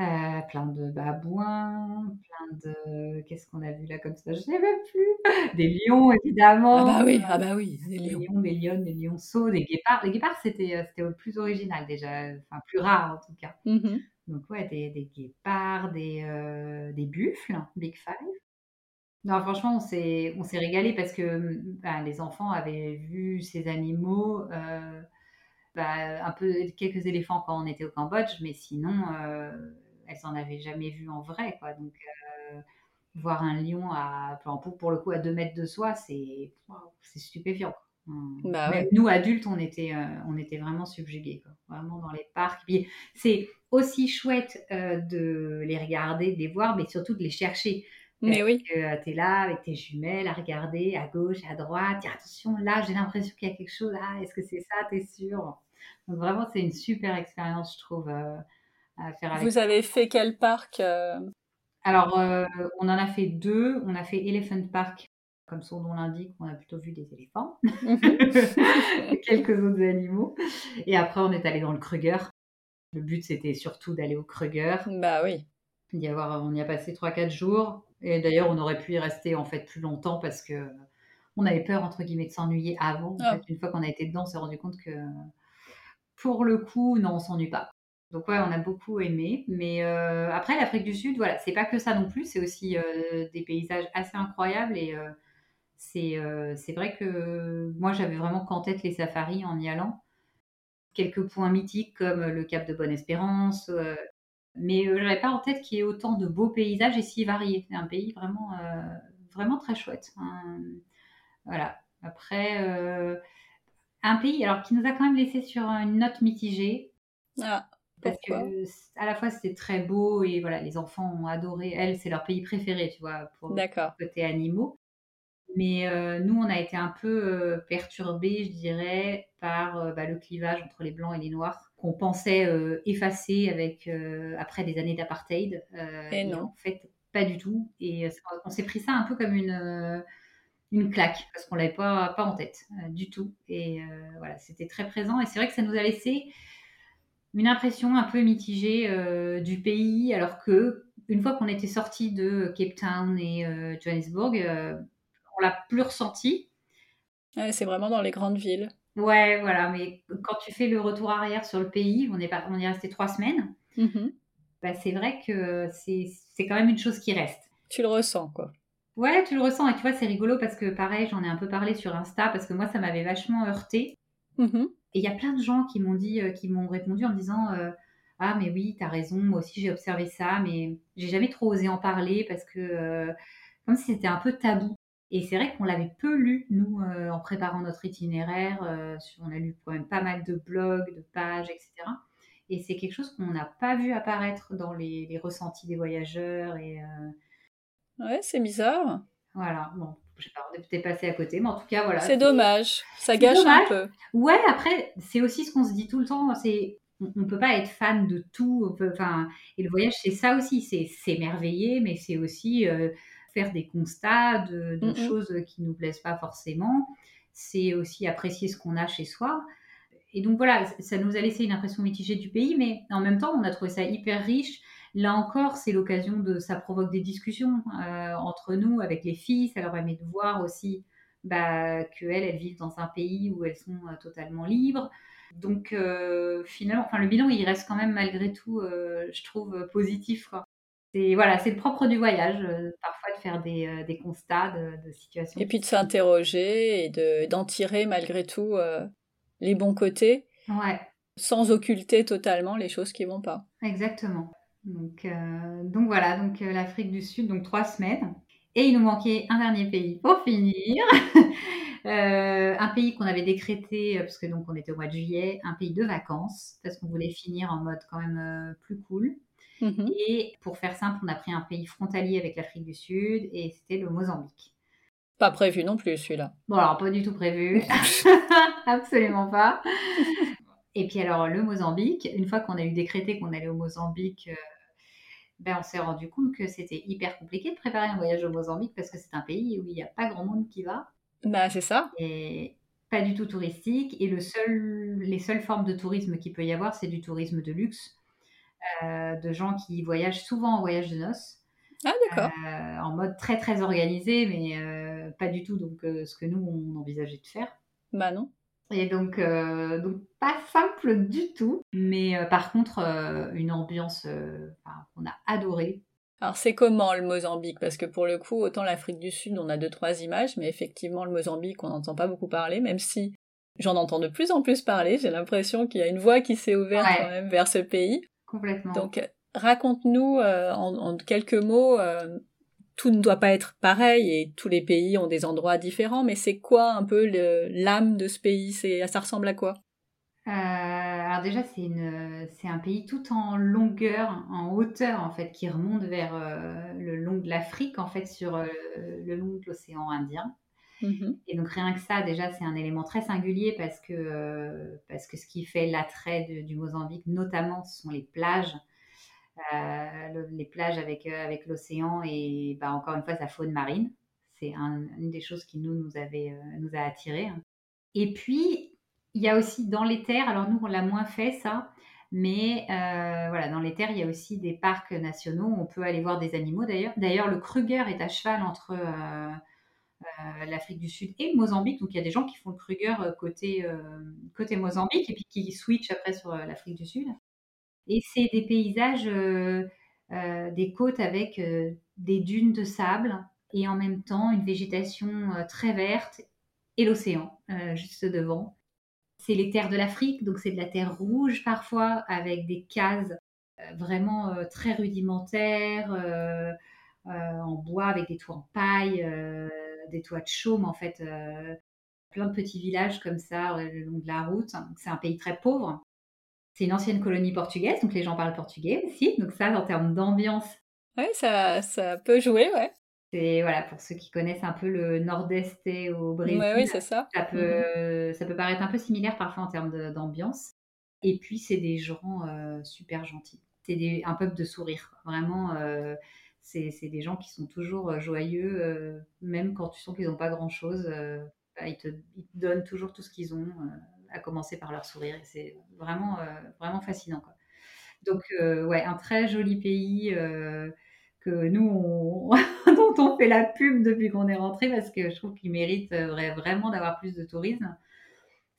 euh, plein de babouins, plein de... Qu'est-ce qu'on a vu là comme ça? Je sais même plus. Des lions, évidemment. Ah bah oui, ah bah oui, des Des lions. lions, des lionnes, des lionceaux, des guépards. Les guépards, c'était euh, plus original déjà, enfin plus rare en tout cas. Mhm. Donc ouais, des, des guépards, des, euh, des buffles, Big Five. Non, franchement, on s'est, régalé parce que bah, les enfants avaient vu ces animaux, euh, bah, un peu quelques éléphants quand on était au Cambodge, mais sinon, elles en avaient jamais vu en vrai, quoi. Donc euh, voir un lion à, enfin, pour, pour le coup à deux mètres de soi, c'est, c'est stupéfiant. Hum. Bah Même ouais. nous adultes, on était, euh, on était vraiment subjugués, quoi. Vraiment dans les parcs. Puis c'est aussi chouette euh, de les regarder, de les voir, mais surtout de les chercher. Mais oui. tu es là avec tes jumelles à regarder à gauche, à droite, attention, là j'ai l'impression qu'il y a quelque chose, ah est-ce que c'est ça, t'es sûr? Donc vraiment, c'est une super expérience, je trouve, à faire avec. Vous avez fait quel parc Alors, on en a fait deux. On a fait Elephant Park comme son nom l'indique, on a plutôt vu des éléphants, mhm. quelques autres animaux. Et après, on est allé dans le Kruger. Le but, c'était surtout d'aller au Kruger. Bah oui. Y avoir, on y a passé 3-4 jours. Et d'ailleurs, on aurait pu y rester en fait plus longtemps parce que on avait peur, entre guillemets, de s'ennuyer avant. Ah. une fois qu'on a été dedans, on s'est rendu compte que pour le coup, non, on s'ennuie pas. Donc ouais, on a beaucoup aimé. Mais euh, après, l'Afrique du Sud, voilà, c'est pas que ça non plus. C'est aussi euh, des paysages assez incroyables et euh, c'est vrai que moi, j'avais vraiment qu'en tête les safaris en y allant. Quelques points mythiques comme le Cap de Bonne-Espérance, mais je n'avais pas en tête qu'il y ait autant de beaux paysages et si variés. C'est un pays vraiment, vraiment très chouette. Hein. Voilà. Après, un pays alors qui nous a quand même laissé sur une note mitigée. Ah, parce que à la fois c'était très beau et voilà les enfants ont adoré. Elle c'est leur pays préféré, tu vois, pour le côté animaux. Mais euh, nous, on a été un peu euh, perturbés, je dirais, par euh, bah, le clivage entre les blancs et les noirs qu'on pensait effacer avec après des années d'apartheid. et non. En fait, pas du tout. Et on s'est pris ça un peu comme une une claque parce qu'on l'avait pas pas en tête du tout. Et voilà, c'était très présent. Et c'est vrai que ça nous a laissé une impression un peu mitigée du pays, alors que une fois qu'on était sorti de Cape Town et Johannesburg on l'a plus ressenti. c'est vraiment dans les grandes villes. Ouais, voilà. Mais quand tu fais le retour arrière sur le pays, on est, pas, on est resté trois semaines. Mm-hmm. Bah, c'est vrai que c'est quand même une chose qui reste. Tu le ressens, quoi. Ouais, tu le ressens. Et tu vois, c'est rigolo parce que, pareil, j'en ai un peu parlé sur Insta parce que moi, ça m'avait vachement heurté. Mm-hmm. Et il y a plein de gens qui m'ont dit, euh, qui m'ont répondu en me disant euh, Ah, mais oui, t'as raison, moi aussi j'ai observé ça, mais j'ai jamais trop osé en parler parce que, euh, comme si c'était un peu tabou. Et c'est vrai qu'on l'avait peu lu, nous, euh, en préparant notre itinéraire. Euh, on a lu quand même pas mal de blogs, de pages, etc. Et c'est quelque chose qu'on n'a pas vu apparaître dans les, ressentis des voyageurs. Et, euh, Ouais, c'est bizarre. Voilà, bon, je sais pas, on est peut-être passé à côté, mais en tout cas, voilà. C'est dommage, ça gâche un peu. Ouais, après, c'est aussi ce qu'on se dit tout le temps, c'est on ne peut pas être fan de tout. Enfin, et le voyage, c'est ça aussi, c'est s'émerveiller, mais c'est aussi faire des constats de, mm, choses qui nous plaisent pas forcément. C'est aussi apprécier ce qu'on a chez soi. Et donc voilà, ça nous a laissé une impression mitigée du pays, mais en même temps, on a trouvé ça hyper riche. Là encore, c'est l'occasion de, ça provoque des discussions euh, entre nous, avec les filles. Ça leur permet de voir aussi bah, qu'elles, elles vivent dans un pays où elles sont euh, totalement libres. Donc euh, finalement, enfin le bilan, il reste quand même malgré tout, je trouve positif. Quoi c'est voilà, c'est le propre du voyage, euh, parfois de faire des, euh, des constats de, situations. Et puis de s'interroger et de, d'en tirer malgré tout euh, les bons côtés, ouais. sans occulter totalement les choses qui vont pas. Exactement. Donc, donc voilà, donc l'Afrique du Sud, donc trois semaines. Et il nous manquait un dernier pays pour finir. un pays qu'on avait décrété, parce que donc on était au mois de juillet, un pays de vacances, parce qu'on voulait finir en mode quand même plus cool. Mmh et pour faire simple, on a pris un pays frontalier avec l'Afrique du Sud et c'était le Mozambique. Pas prévu non plus celui-là. Bon alors pas du tout prévu, absolument pas. Et puis alors le Mozambique, une fois qu'on a eu décrété qu'on allait au Mozambique, euh, ben, on s'est rendu compte que c'était hyper compliqué de préparer un voyage au Mozambique parce que c'est un pays où il n'y a pas grand monde qui va. Bah c'est ça. Et pas du tout touristique. Et le seul, les seules formes de tourisme qu'il peut y avoir, c'est du tourisme de luxe. Euh, de gens qui voyagent souvent en voyage de noces. Ah, d'accord. Euh, en mode très, très organisé, mais euh, pas du tout donc, ce que nous, on envisageait de faire. Bah non. Et donc, donc pas simple du tout, mais par contre, une ambiance qu'on a adorée. Alors c'est comment le Mozambique? Parce que pour le coup, autant l'Afrique du Sud, on a deux, trois images, mais effectivement, le Mozambique, on n'entend pas beaucoup parler, même si j'en entends de plus en plus parler. J'ai l'impression qu'il y a une voie qui s'est ouverte quand même vers ce pays. Donc, raconte-nous euh, en, quelques mots, euh, tout ne doit pas être pareil et tous les pays ont des endroits différents, mais c'est quoi un peu l'âme de ce pays? C'est, Ça ressemble à quoi? Euh, alors déjà, c'est, un pays tout en longueur, en hauteur en fait, qui remonte vers le long de l'Afrique, en fait, sur le long de l'océan Indien. Mhm. Et donc rien que ça, déjà, c'est un élément très singulier parce que, euh, parce que ce qui fait l'attrait du Mozambique, notamment, ce sont les plages. Euh, les plages avec, euh, avec l'océan et bah, encore une fois sa faune marine. C'est une des choses qui nous, nous, avait, nous a attirés. Et puis, il y a aussi dans les terres, alors nous, on l'a moins fait ça, mais voilà, dans les terres, il y a aussi des parcs nationaux. On peut aller voir des animaux d'ailleurs. D'ailleurs, le Kruger est à cheval entre euh, l'Afrique du Sud et Mozambique. Donc il y a des gens qui font le Kruger euh, côté, euh, côté Mozambique et puis qui switchent après sur l'Afrique du Sud. Et c'est des paysages, des côtes avec des dunes de sable et en même temps une végétation très verte et l'océan juste devant. C'est les terres de l'Afrique, donc c'est de la terre rouge parfois avec des cases vraiment très rudimentaires en bois avec des toits en paille des toits de chaume, en fait, euh, plein de petits villages comme ça le long de la route. C'est un pays très pauvre. C'est une ancienne colonie portugaise, donc les gens parlent portugais aussi. Donc ça, en termes d'ambiance. Oui, ça, ça peut jouer, ouais. C'est voilà pour ceux qui connaissent un peu le nord-est et au Brésil. oui, c'est ça. Ça peut, ça peut paraître un peu similaire parfois en termes d'ambiance. Et puis c'est des gens euh, super gentils. C'est un peuple de sourire. Vraiment, euh, c'est des gens qui sont toujours euh, joyeux, euh, même quand tu sens qu'ils n'ont pas grand-chose. Bah, ils, te, donnent toujours tout ce qu'ils ont, à commencer par leur sourire. C'est vraiment, vraiment fascinant. Quoi. Donc, ouais, un très joli pays que nous, on, dont on fait la pub depuis qu'on est rentré parce que je trouve qu'il mérite vraiment d'avoir plus de tourisme.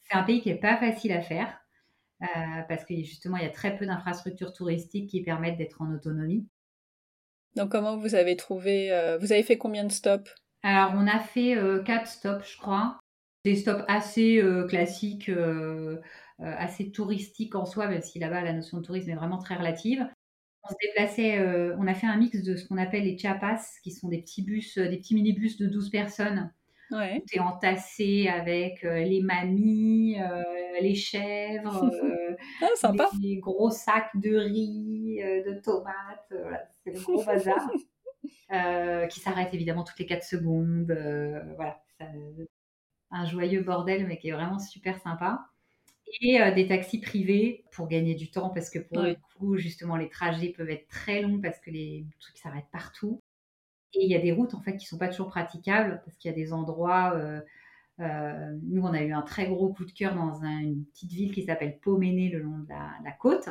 C'est un pays qui n'est pas facile à faire parce que justement, il y a très peu d'infrastructures touristiques qui permettent d'être en autonomie. Donc comment vous avez trouvé euh, Vous avez fait combien de stops? Alors on a fait euh, quatre stops, je crois. Des stops assez euh, classiques, assez touristiques en soi, même si là-bas la notion de tourisme est vraiment très relative. On se déplaçait, on a fait un mix de ce qu'on appelle les chapas, qui sont des petits bus, des petits minibus de 12 personnes. Ouais. Tu es entassé avec les mamies, les chèvres, ah, les gros sacs de riz, de tomates. Voilà c'est le gros bazar, euh, qui s'arrête évidemment toutes les 4 secondes. Euh, voilà, un joyeux bordel, mais qui est vraiment super sympa. Et euh, des taxis privés pour gagner du temps, parce que pour le coup, justement, les trajets peuvent être très longs parce que les trucs s'arrêtent partout. Et il y a des routes en fait qui sont pas toujours praticables parce qu'il y a des endroits. nous, on a eu un très gros coup de cœur dans une petite ville qui s'appelle Poméné le long de la côte.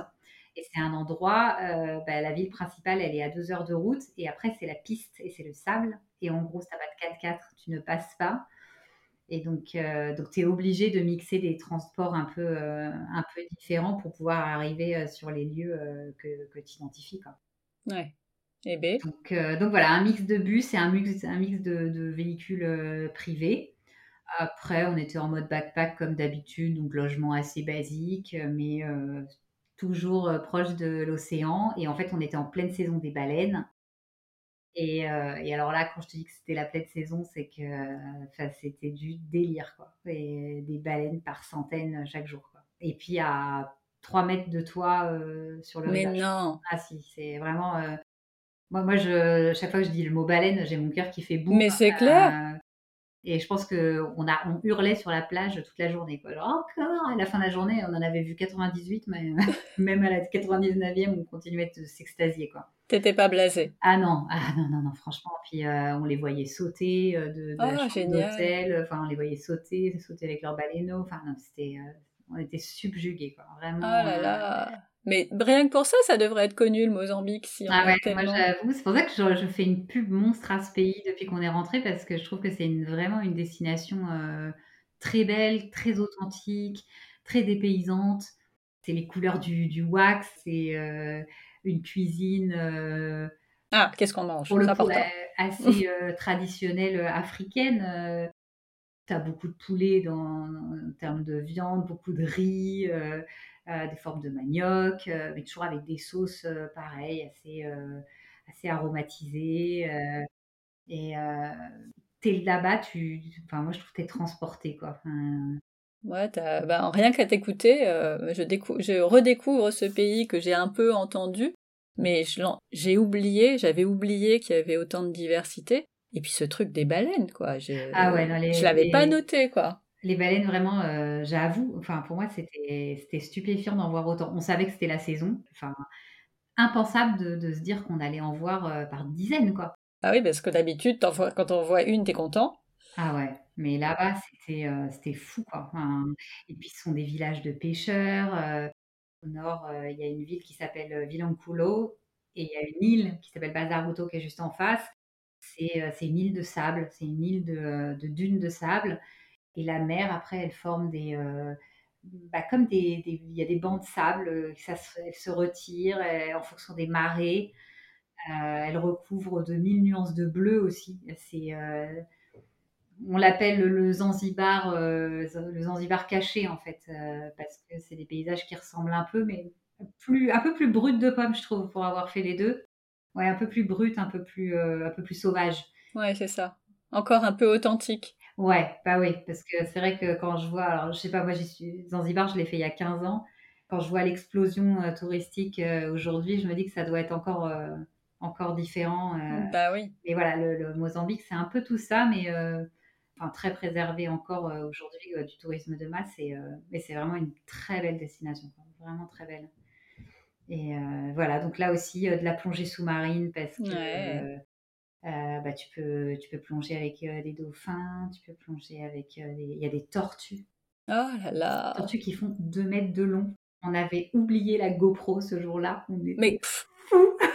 Et c'est un endroit, euh, bah, la ville principale, elle est à deux heures de route. Et après, c'est la piste et c'est le sable. Et en gros, ça va de 4x4, tu ne passes pas. Et donc, euh, donc tu es obligé de mixer des transports un peu, euh, un peu différents pour pouvoir arriver sur les lieux que, que tu identifies. Quoi. Ouais. Et B. Donc, donc voilà, un mix de bus et un mix, un mix de, de véhicules privés. Après, on était en mode backpack comme d'habitude, donc logement assez basique, mais toujours euh, proche de l'océan. Et en fait, on était en pleine saison des baleines. Et, euh, et, alors là, quand je te dis que c'était la pleine saison, c'est que c'était du délire, quoi. Et des baleines par centaines chaque jour, quoi. Et puis à 3 mètres de toi euh, sur le Mais non Ah si, c'est vraiment... Moi, moi je, chaque fois que je dis le mot baleine, j'ai mon cœur qui fait boum. Mais c'est clair et je pense qu'on on hurlait sur la plage toute la journée. Quoi. encore À la fin de la journée, on en avait vu 98, mais même à la 99e, on continuait de s'extasier. quoi. T'étais pas blasé Ah non, ah non, non, non, franchement. Puis euh, on les voyait sauter euh, de, de oh, Enfin, on les voyait sauter, sauter avec leurs baleineaux. Enfin, non, c'était, euh, on était subjugués, quoi. Vraiment. Oh là là mais rien que pour ça, ça devrait être connu le Mozambique. Si ah ouais, moi j'avoue, c'est pour ça que je, fais une pub monstre à ce pays depuis qu'on est rentré parce que je trouve que c'est vraiment une destination euh, très belle, très authentique, très dépaysante. C'est les couleurs du, du wax, c'est euh, une cuisine. Euh, ah, qu'est-ce qu'on mange? Pour le coup, assez traditionnelle africaine. tu as beaucoup de poulet dans, en termes de viande, beaucoup de riz. Euh, des formes de manioc, euh, mais toujours avec des sauces euh, pareilles, assez, assez aromatisées. et t'es là-bas, tu, enfin, moi je trouve que t'es transporté, quoi. Ouais, bah, rien qu'à t'écouter, je, je redécouvre ce pays que j'ai un peu entendu, mais j'ai oublié, j'avais oublié qu'il y avait autant de diversité. Et puis ce truc des baleines, quoi. Je, Ah ouais, non, les- je l'avais pas noté, quoi. Les baleines, vraiment, euh, j'avoue, enfin, pour moi, c'était c'était stupéfiant d'en voir autant. On savait que c'était la saison. Enfin, impensable de, de se dire qu'on allait en voir euh, par dizaines, quoi. Ah oui, parce que d'habitude, quand on voit une, t'es content. Ah ouais, mais là-bas, c'était euh, c'était fou, quoi. Enfin, et puis, ce sont des villages de pêcheurs. euh, au nord, il y a une ville qui s'appelle Vilanculo et il y a une île qui s'appelle Bazaruto qui est juste en face. C'est une île de sable, c'est une île de, de dunes de sable. Et la mer, après, elle forme des... euh, bah, comme des, Il y a des bancs de sable, euh, ça elle se retire en fonction des marées. Euh, elle recouvre de mille nuances de bleu aussi. C'est... on l'appelle le Zanzibar, le Zanzibar caché en fait, parce que c'est des paysages qui ressemblent un peu, mais plus, un peu plus brut de pomme, je trouve, pour avoir fait les deux. Ouais, un peu plus brut, un peu plus, un peu plus sauvage. Ouais, c'est ça. Encore un peu authentique. Ouais, bah oui, parce que c'est vrai que quand je vois, alors je sais pas, moi j'y suis, Zanzibar, je l'ai fait il y a 15 ans. Quand je vois l'explosion euh, touristique euh, aujourd'hui, je me dis que ça doit être encore, euh, encore différent. euh, Bah oui. Et voilà, le, le Mozambique, c'est un peu tout ça, mais enfin, très préservé encore aujourd'hui du tourisme de masse. Et, mais c'est vraiment une très belle destination, vraiment très belle. Et voilà, donc là aussi, de la plongée sous-marine, parce que Ouais. Euh, bah, tu, peux, tu peux plonger avec euh, des dauphins, tu peux plonger avec... euh, des- Il y a des tortues, Oh là là. tortues qui font 2 mètres de long. On avait oublié la GoPro ce jour-là. On était Mais fou.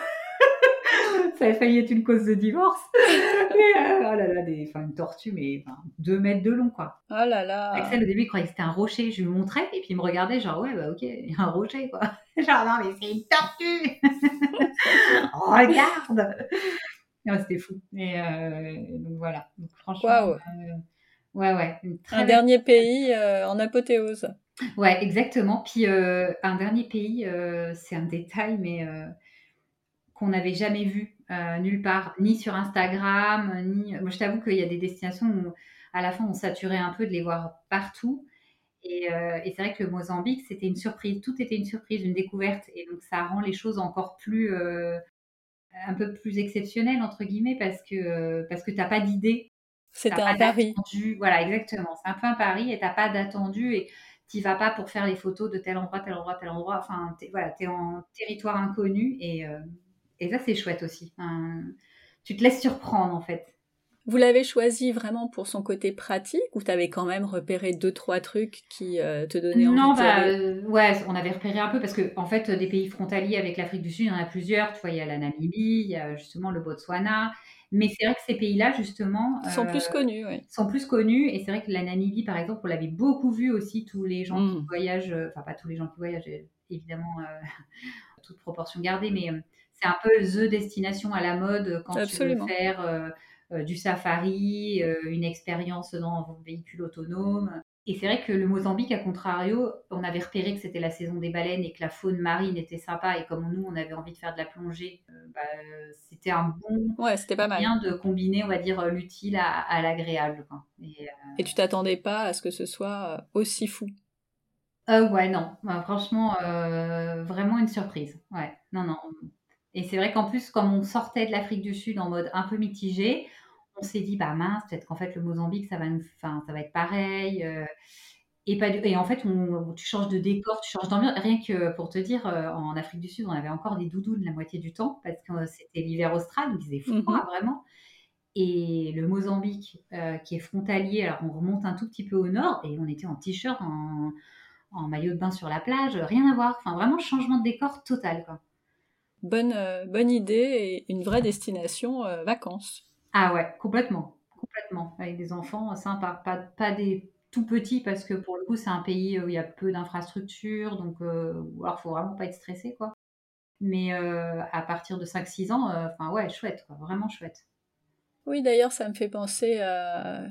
Ça avait failli être une cause de divorce. Mais, oh là là, des, une tortue, mais enfin, deux mètres de long, quoi. oh là là. Axel, au début, il croyait que c'était un rocher. Je lui montrais, et puis il me regardait, genre, ouais, bah ok, il y a un rocher, quoi. Genre, non, mais c'est une tortue Regarde Ouais, C'était fou. Et euh, donc voilà. Donc, franchement, euh, ouais, ouais. Un dernier pays euh, en apothéose. Ouais, exactement. Puis un dernier pays, c'est un détail, mais qu'on n'avait jamais vu nulle part, ni sur Instagram, ni. Moi, je t'avoue qu'il y a des destinations où, à la fin, on saturait un peu de les voir partout. Et, euh, et c'est vrai que le Mozambique, c'était une surprise. Tout était une surprise, une découverte. Et donc, ça rend les choses encore plus. euh, un peu plus exceptionnelles, entre guillemets, parce que, euh, parce que tu n'as pas d'idée T'as un pari. d'attendu. Voilà, exactement. C'est un peu un pari et t'as pas d'attendu et t'y vas pas pour faire les photos de tel endroit, tel endroit, tel endroit. Enfin, voilà, t'es en territoire inconnu et, euh, et ça, c'est chouette aussi. Tu te laisses surprendre en fait. Vous l'avez choisi vraiment pour son côté pratique ou t'avais quand même repéré deux trois trucs qui euh, te donnaient envie Non, bah, euh, ouais, on avait repéré un peu parce que en fait, des pays frontaliers avec l'Afrique du Sud, il y en a plusieurs. Tu vois, il y a la Namibie, il y a justement le Botswana. Mais c'est vrai que ces pays-là, justement, sont euh, plus connus, oui. sont plus connus. Et c'est vrai que la Namibie, par exemple, on l'avait beaucoup vu aussi, tous les gens qui Mm. voyagent, euh, enfin pas tous les gens qui voyagent, euh, évidemment, euh, toute proportion gardée, mais euh, c'est un peu the destination à la mode quand Absolument. tu veux faire euh, euh, du safari, euh, une expérience dans un véhicule autonome. Et c'est vrai que le Mozambique, à contrario, on avait repéré que c'était la saison des baleines et que la faune marine était sympa. Et comme nous, on avait envie de faire de la plongée, euh, bah, euh, c'était un bon Ouais, c'était pas mal. moyen de combiner, on va dire, euh, l'utile à, à l'agréable. Et, Et tu t'attendais pas à ce que ce soit euh, aussi fou? euh, euh, ouais, non, Ouais, franchement, euh, vraiment une surprise. Ouais, non, non. Et c'est vrai qu'en plus, comme on sortait de l'Afrique du Sud en mode un peu mitigé, on s'est dit, bah mince, peut-être qu'en fait, le Mozambique, ça va, nous, ça va être pareil. euh, et, pas du- et en fait, on- tu changes de décor, tu changes d'ambiance. Rien que pour te dire, euh, en Afrique du Sud, on avait encore des doudounes la moitié du temps parce que c'était l'hiver austral, donc il faisait froid Mhm. vraiment. Et le Mozambique, euh, qui est frontalier, alors on remonte un tout petit peu au nord et on était en t-shirt, en, en maillot de bain sur la plage, rien à voir. Enfin, vraiment changement de décor total, quoi. Bonne, euh, bonne idée et une vraie destination euh, vacances. Ah ouais, complètement, complètement. Avec des enfants, euh, sympa. Pas, pas des tout petits parce que pour le coup, c'est un pays où il y a peu d'infrastructures, donc euh, ou alors faut vraiment pas être stressé, quoi. Mais euh, à partir de 5-6 ans, euh, enfin ouais, chouette, vraiment chouette. Oui, d'ailleurs, ça me fait penser à,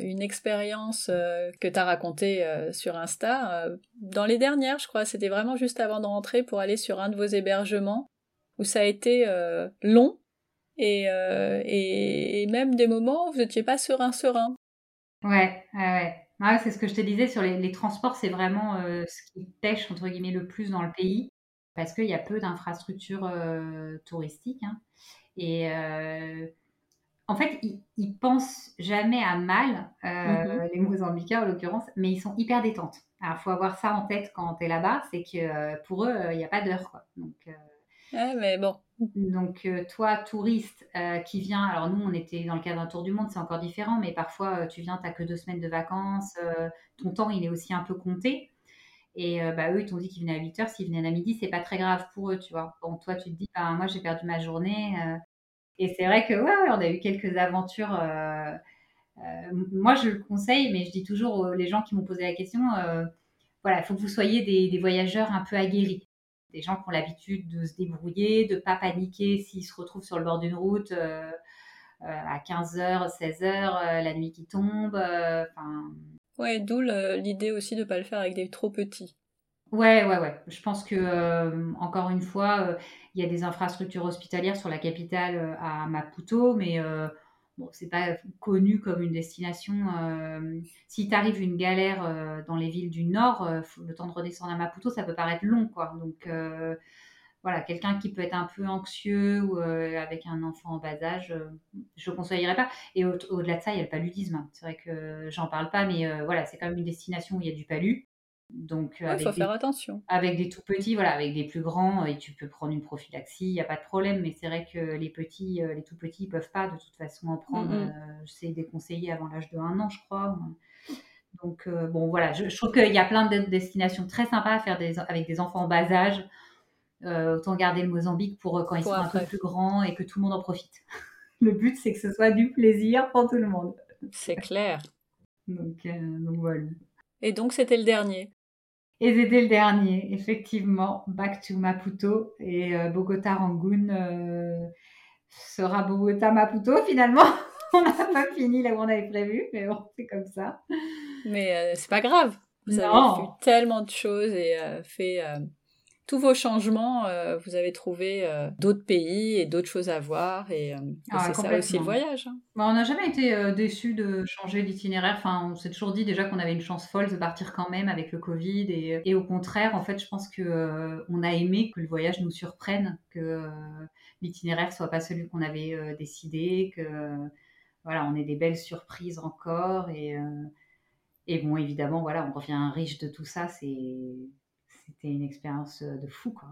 une expérience euh, que tu as racontée euh, sur Insta. euh, dans les dernières, je crois, c'était vraiment juste avant de rentrer pour aller sur un de vos hébergements, où ça a été euh, long et, euh, et, et même des moments où vous n'étiez pas serein, serein. Ouais, ouais, ouais. Ah ouais, c'est ce que je te disais sur les, les transports, c'est vraiment euh, ce qui pêche entre guillemets le plus dans le pays parce qu'il y a peu d'infrastructures euh, touristiques. hein. Et en fait, ils, ils pensent jamais à mal, Mhm. les Mozambicains en l'occurrence, mais ils sont hyper détentes. Alors, faut avoir ça en tête quand tu es là-bas, c'est que pour eux, il n'y a pas d'heure, quoi. Donc, Ouais, mais bon. Donc euh, toi, touriste euh, qui vient, alors nous, on était dans le cadre d'un tour du monde, c'est encore différent, mais parfois, euh, tu viens, tu n'as que deux semaines de vacances, ton temps, il est aussi un peu compté. Et bah, eux, ils t'ont dit qu'ils venaient à 8 heures, s'ils venaient à midi, c'est pas très grave pour eux, tu vois. Bon, toi, tu te dis, bah, moi, j'ai perdu ma journée. et c'est vrai que, ouais, on a eu quelques aventures. moi, je le conseille, mais je dis toujours aux gens qui m'ont posé la question, voilà, il faut que vous soyez des voyageurs un peu aguerris. Des gens qui ont l'habitude de se débrouiller, de ne pas paniquer s'ils se retrouvent sur le bord d'une route euh, euh, à 15h, 16h, euh, la nuit qui tombe. Enfin, Ouais, d'où l'idée aussi de pas le faire avec des trop petits. Ouais, ouais, ouais. Je pense que, encore une fois, il y a des infrastructures hospitalières sur la capitale à Maputo, mais c'est pas connu comme une destination. euh, si t'arrives une galère euh, dans les villes du nord, euh, le temps de redescendre à Maputo, ça peut paraître long, quoi. Donc, voilà, quelqu'un qui peut être un peu anxieux ou avec un enfant en bas âge, je ne conseillerais pas. Et au- au-delà de ça, il y a le paludisme. C'est vrai que j'en parle pas, mais voilà, c'est quand même une destination où il y a du palu. Donc, euh, Ouais, faut avec faire attention. avec des tout petits, voilà, avec des plus grands, et tu peux prendre une prophylaxie, il n'y a pas de problème. Mais c'est vrai que les petits, euh, les tout petits, ils peuvent pas de toute façon en prendre. Mhm. euh, c'est déconseillé avant l'âge de un an, je crois. Donc euh, bon, voilà, je, je trouve qu'il y a plein de destinations très sympas à faire des, avec des enfants en bas âge. Euh, autant garder le Mozambique pour quand ils Pour sont un peu plus grands et que tout le monde en profite. Le but, c'est que ce soit du plaisir pour tout le monde. C'est clair. Donc, euh, donc voilà. Et donc, c'était le dernier. Et c'était le dernier, effectivement, Back to Maputo et euh, Bogota Rangoon euh, sera Bogota Maputo finalement. on n'a pas fini là où on avait prévu, mais bon, c'est comme ça. Mais euh, c'est pas grave. Vous avez Non. vu tellement de choses et euh, fait tous vos changements. euh, vous avez trouvé euh, d'autres pays et d'autres choses à voir. Et, euh, et Ah, c'est ça aussi le voyage. hein. Bon, on n'a jamais été euh, déçus de changer l'itinéraire. Enfin, on s'est toujours dit déjà qu'on avait une chance folle de partir quand même avec le Covid. Et, et au contraire, en fait, je pense que on a aimé que le voyage nous surprenne, que l'itinéraire soit pas celui qu'on avait décidé, que voilà, on ait des belles surprises encore. Et, et bon, évidemment, voilà, on revient riche de tout ça. C'est, c'était une expérience euh, de fou, quoi.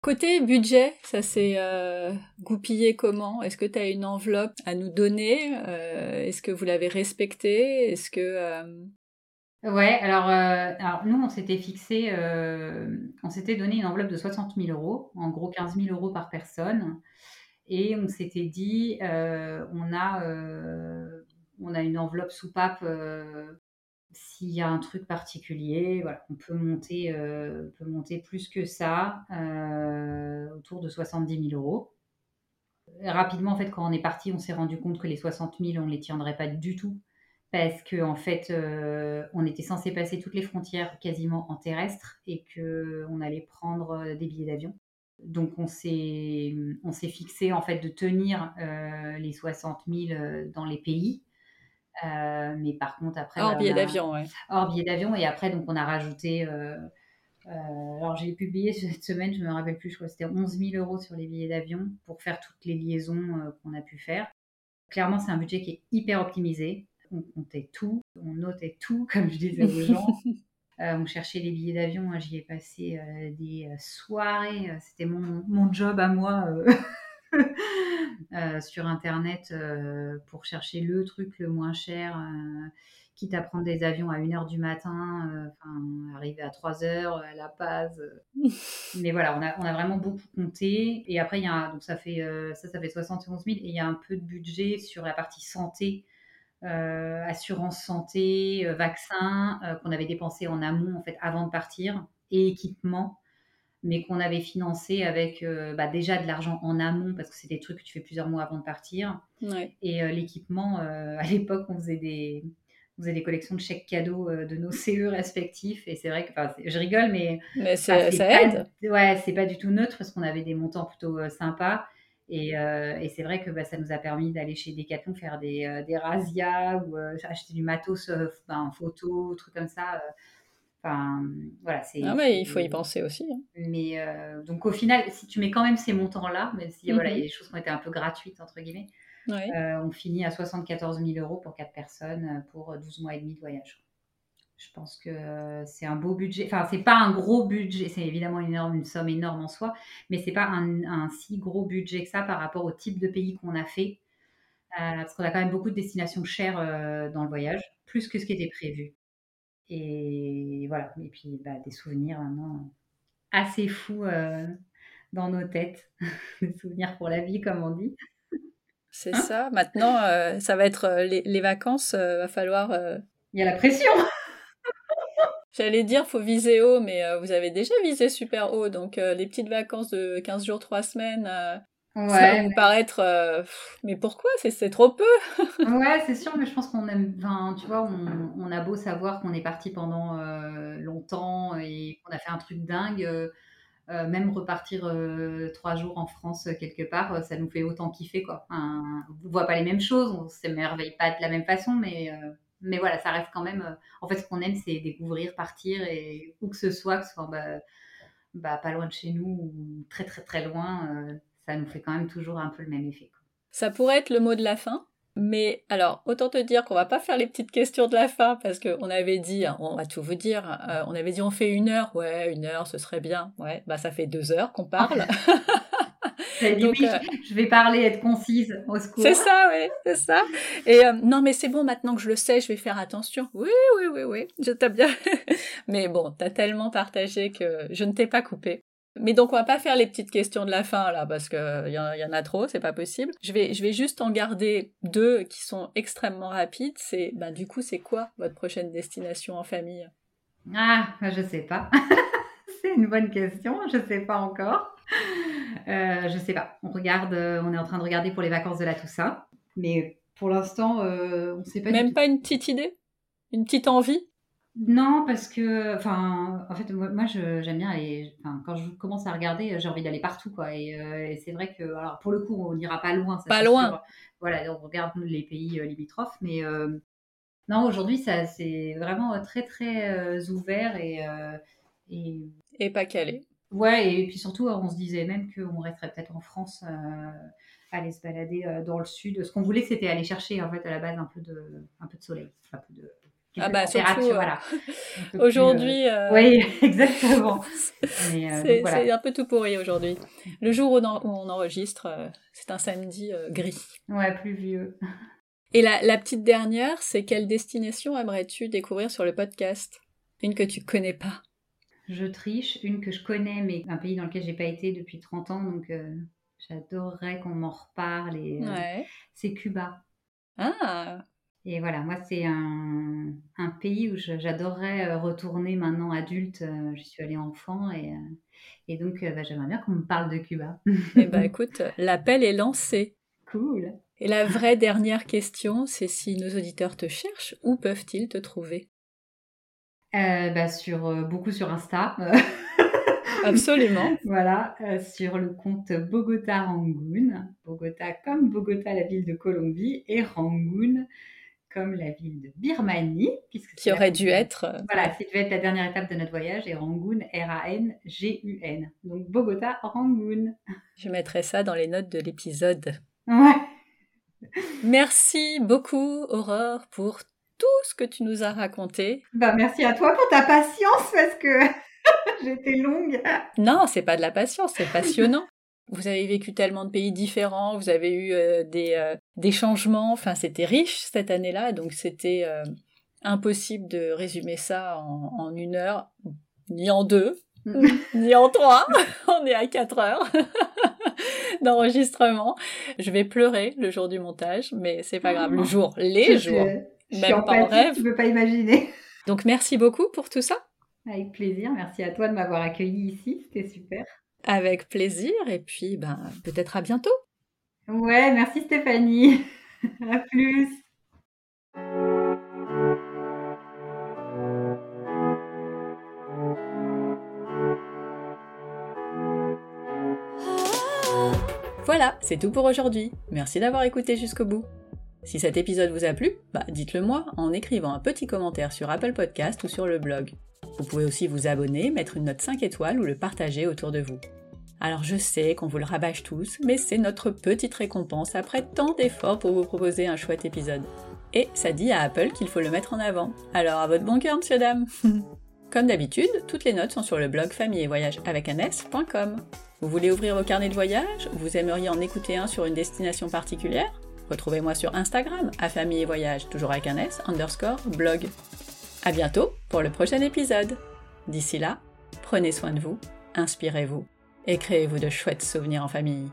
Côté budget, ça s'est euh, goupillé comment? Est-ce que tu as une enveloppe à nous donner? Euh, Est-ce que vous l'avez respectée? Est-ce que euh, Ouais, alors, alors nous, on s'était fixé, on s'était donné une enveloppe de 60 000 euros, en gros 15 000 euros par personne, et on s'était dit, on a, on a une enveloppe soupape s'il y a un truc particulier, voilà, on peut monter, euh, peut monter plus que ça, euh, autour de 70 000 euros. Rapidement, en fait, quand on est parti, on s'est rendu compte que les 60 000, on ne les tiendrait pas du tout parce que en fait, euh, on était censé passer toutes les frontières quasiment en terrestre et que on allait prendre euh, des billets d'avion. Donc on s'est fixé en fait de tenir euh, les 60 000 euh, dans les pays. Euh, mais par contre après hors billet a- d'avion ouais. hors billet d'avion et après donc on a rajouté euh, euh, alors j'ai publié cette semaine je me rappelle plus je crois que c'était 11 000 euros sur les billets d'avion pour faire toutes les liaisons qu'on a pu faire. Clairement c'est un budget qui est hyper optimisé. On comptait tout on notait tout comme je disais aux gens. On cherchait les billets d'avion moi, j'y ai passé des soirées c'était mon, mon job à moi sur internet euh, pour chercher le truc le moins cher euh, quitte à prendre des avions à 1h du matin, euh, enfin, arriver à 3h à La Paz. euh. Mais voilà, on a, on a vraiment beaucoup compté. Et après, il y a, donc ça fait, euh, ça, ça fait 71 000. Et il y a un peu de budget sur la partie santé, euh, assurance santé, euh, vaccin, euh, qu'on avait dépensé en amont, en fait, avant de partir, et équipement, mais qu'on avait financé avec euh, bah, déjà de l'argent en amont, parce que c'est des trucs que tu fais plusieurs mois avant de partir. Ouais. Et euh, l'équipement, euh, à l'époque, on faisait des, on faisait des collections de chèques cadeaux de nos CE respectifs. Et c'est vrai que, je rigole, mais Mais ça pas, aide. ouais, c'est pas du tout neutre parce qu'on avait des montants plutôt sympas. Et, euh, et c'est vrai que bah, ça nous a permis d'aller chez Decathlon faire des, euh, des razzias ou euh, acheter du matos ben, photo, trucs comme ça. Euh. Enfin, voilà, c'est. Ah il faut y penser aussi. hein. mais euh, donc au final, si tu mets quand même ces montants-là, même si voilà, il y a Mhm. des choses qui ont été un peu gratuites entre guillemets, on finit à 74 000 euros pour 4 personnes pour 12 mois et demi de voyage. Je pense que c'est un beau budget. Enfin, c'est pas un gros budget. C'est évidemment une, énorme, une somme énorme en soi, mais c'est pas un, si gros budget que ça par rapport au type de pays qu'on a fait. Euh, parce qu'on a quand même beaucoup de destinations chères euh, dans le voyage, plus que ce qui était prévu. Et voilà. Et puis, bah, des souvenirs vraiment assez fous euh, dans nos têtes. des souvenirs pour la vie, comme on dit. C'est ça. Maintenant, ça va être les, les vacances. va falloir. Il y a la pression. J'allais dire, faut viser haut, mais euh, vous avez déjà visé super haut, donc euh, les petites vacances de 15 jours, 3 semaines, euh, ça va vous paraître... mais pourquoi? C'est trop peu Ouais, c'est sûr, mais je pense qu'on aime... Enfin, tu vois, on, on, a beau savoir qu'on est parti pendant longtemps et qu'on a fait un truc dingue, même repartir 3 jours en France quelque part, ça nous fait autant kiffer, quoi. on ne voit pas les mêmes choses, on s'émerveille pas de la même façon, mais mais voilà, ça reste quand même. Euh, en fait, ce qu'on aime, c'est découvrir, partir, et où que ce soit, que ce soit bah, bah, pas loin de chez nous ou très très très loin, euh, ça nous fait quand même toujours un peu le même effet. Ça pourrait être le mot de la fin. Mais alors, autant te dire qu'on va pas faire les petites questions de la fin parce qu'on avait dit, hein, on va tout vous dire, euh, on avait dit on fait une heure, ouais, une heure, ce serait bien, ouais, bah ça fait deux heures qu'on parle. Donc, oui, euh, je vais parler, être concise, au secours. C'est ça, oui, c'est ça. Et euh, non, mais c'est bon, maintenant que je le sais, je vais faire attention. Oui, oui, oui, oui, je t'ai bien. mais bon, t'as tellement partagé que je ne t'ai pas coupé. Mais donc on va pas faire les petites questions de la fin là parce que y, en a trop, c'est pas possible. Je vais je vais juste en garder deux qui sont extrêmement rapides. C'est ben du coup c'est quoi votre prochaine destination en famille? Ah, je sais pas. c'est une bonne question, je sais pas encore. Euh, je sais pas. On regarde, euh, on est en train de regarder pour les vacances de la Toussaint, mais pour l'instant, euh, on sait pas. Même pas une petite idée, une petite envie? Non, parce que, enfin, en fait, moi, j'aime bien aller. Enfin, quand je commence à regarder, j'ai envie d'aller partout, quoi. Et, c'est vrai que, alors, pour le coup, on n'ira pas loin. pas loin. Voilà, on regarde les pays limitrophes, mais non, aujourd'hui, ça, c'est vraiment très, très ouvert et, et et pas calé. Ouais, et puis surtout, on se disait même qu'on resterait peut-être en France, euh, aller se balader euh, dans le sud. Ce qu'on voulait, c'était aller chercher en fait à la base un peu de, un peu de soleil, un peu de ah bah surtout, euh, voilà. aujourd'hui. Oui, exactement. c'est un peu tout pourri aujourd'hui. Le jour où on, enregistre, c'est un samedi gris. Ouais, pluvieux. Et la, la petite dernière, c'est quelle destination aimerais-tu découvrir sur le podcast? Une que tu connais pas je triche. Une que je connais, mais un pays dans lequel j'ai pas été depuis 30 ans, donc euh, j'adorerais qu'on m'en reparle. Et, euh, C'est Cuba. Ah Et voilà, moi, c'est un, un, pays où j'adorerais euh, retourner maintenant adulte. Je suis allée enfant et, et donc bah, j'aimerais bien qu'on me parle de Cuba. Eh ben, écoute, l'appel est lancé. Cool. Et la vraie dernière question, c'est si nos auditeurs te cherchent, où peuvent-ils te trouver? Euh, bah, sur, euh, beaucoup sur Insta. Absolument. voilà, euh, sur le compte Bogota Rangoon. Bogota comme Bogota, la ville de Colombie, et Rangoon comme la ville de Birmanie. Puisque qui aurait dû être. Voilà, qui devait être la dernière étape de notre voyage, et Rangoon, R-A-N-G-U-N. Donc Bogota Rangoon. Je mettrai ça dans les notes de l'épisode. Ouais. Merci beaucoup, Aurore, pour tout ce que tu nous as raconté. Bah, merci à toi pour ta patience parce que j'étais longue. Non, c'est pas de la patience, c'est passionnant. Vous avez vécu tellement de pays différents, vous avez eu euh, des, euh, des changements, enfin c'était riche cette année-là, donc c'était euh, impossible de résumer ça en, en, une heure, ni en deux, ni en trois, on est à quatre heures d'enregistrement. Je vais pleurer le jour du montage, mais c'est pas grave, le jour, les jours. Même pas en rêve. Tu peux pas imaginer. Donc merci beaucoup pour tout ça. Avec plaisir. Merci à toi de m'avoir accueilli ici. C'était super. Avec plaisir. Et puis, ben, peut-être à bientôt. Ouais, merci Stéphanie. à plus. Voilà, c'est tout pour aujourd'hui. Merci d'avoir écouté jusqu'au bout. Si cet épisode vous a plu, bah dites-le moi en écrivant un petit commentaire sur Apple Podcast ou sur le blog. Vous pouvez aussi vous abonner, mettre une note 5 étoiles ou le partager autour de vous. Alors je sais qu'on vous le rabâche tous, mais c'est notre petite récompense après tant d'efforts pour vous proposer un chouette épisode. Et ça dit à Apple qu'il faut le mettre en avant. Alors à votre bon cœur, monsieur dame Comme d'habitude, toutes les notes sont sur le blog famille et voyage avec un s.com. Vous voulez ouvrir vos carnets de voyage? Vous aimeriez en écouter un sur une destination particulière? Retrouvez-moi sur Instagram, à famille et voyage, toujours avec un s, underscore, blog. À bientôt pour le prochain épisode. D'ici là, prenez soin de vous, inspirez-vous et créez-vous de chouettes souvenirs en famille.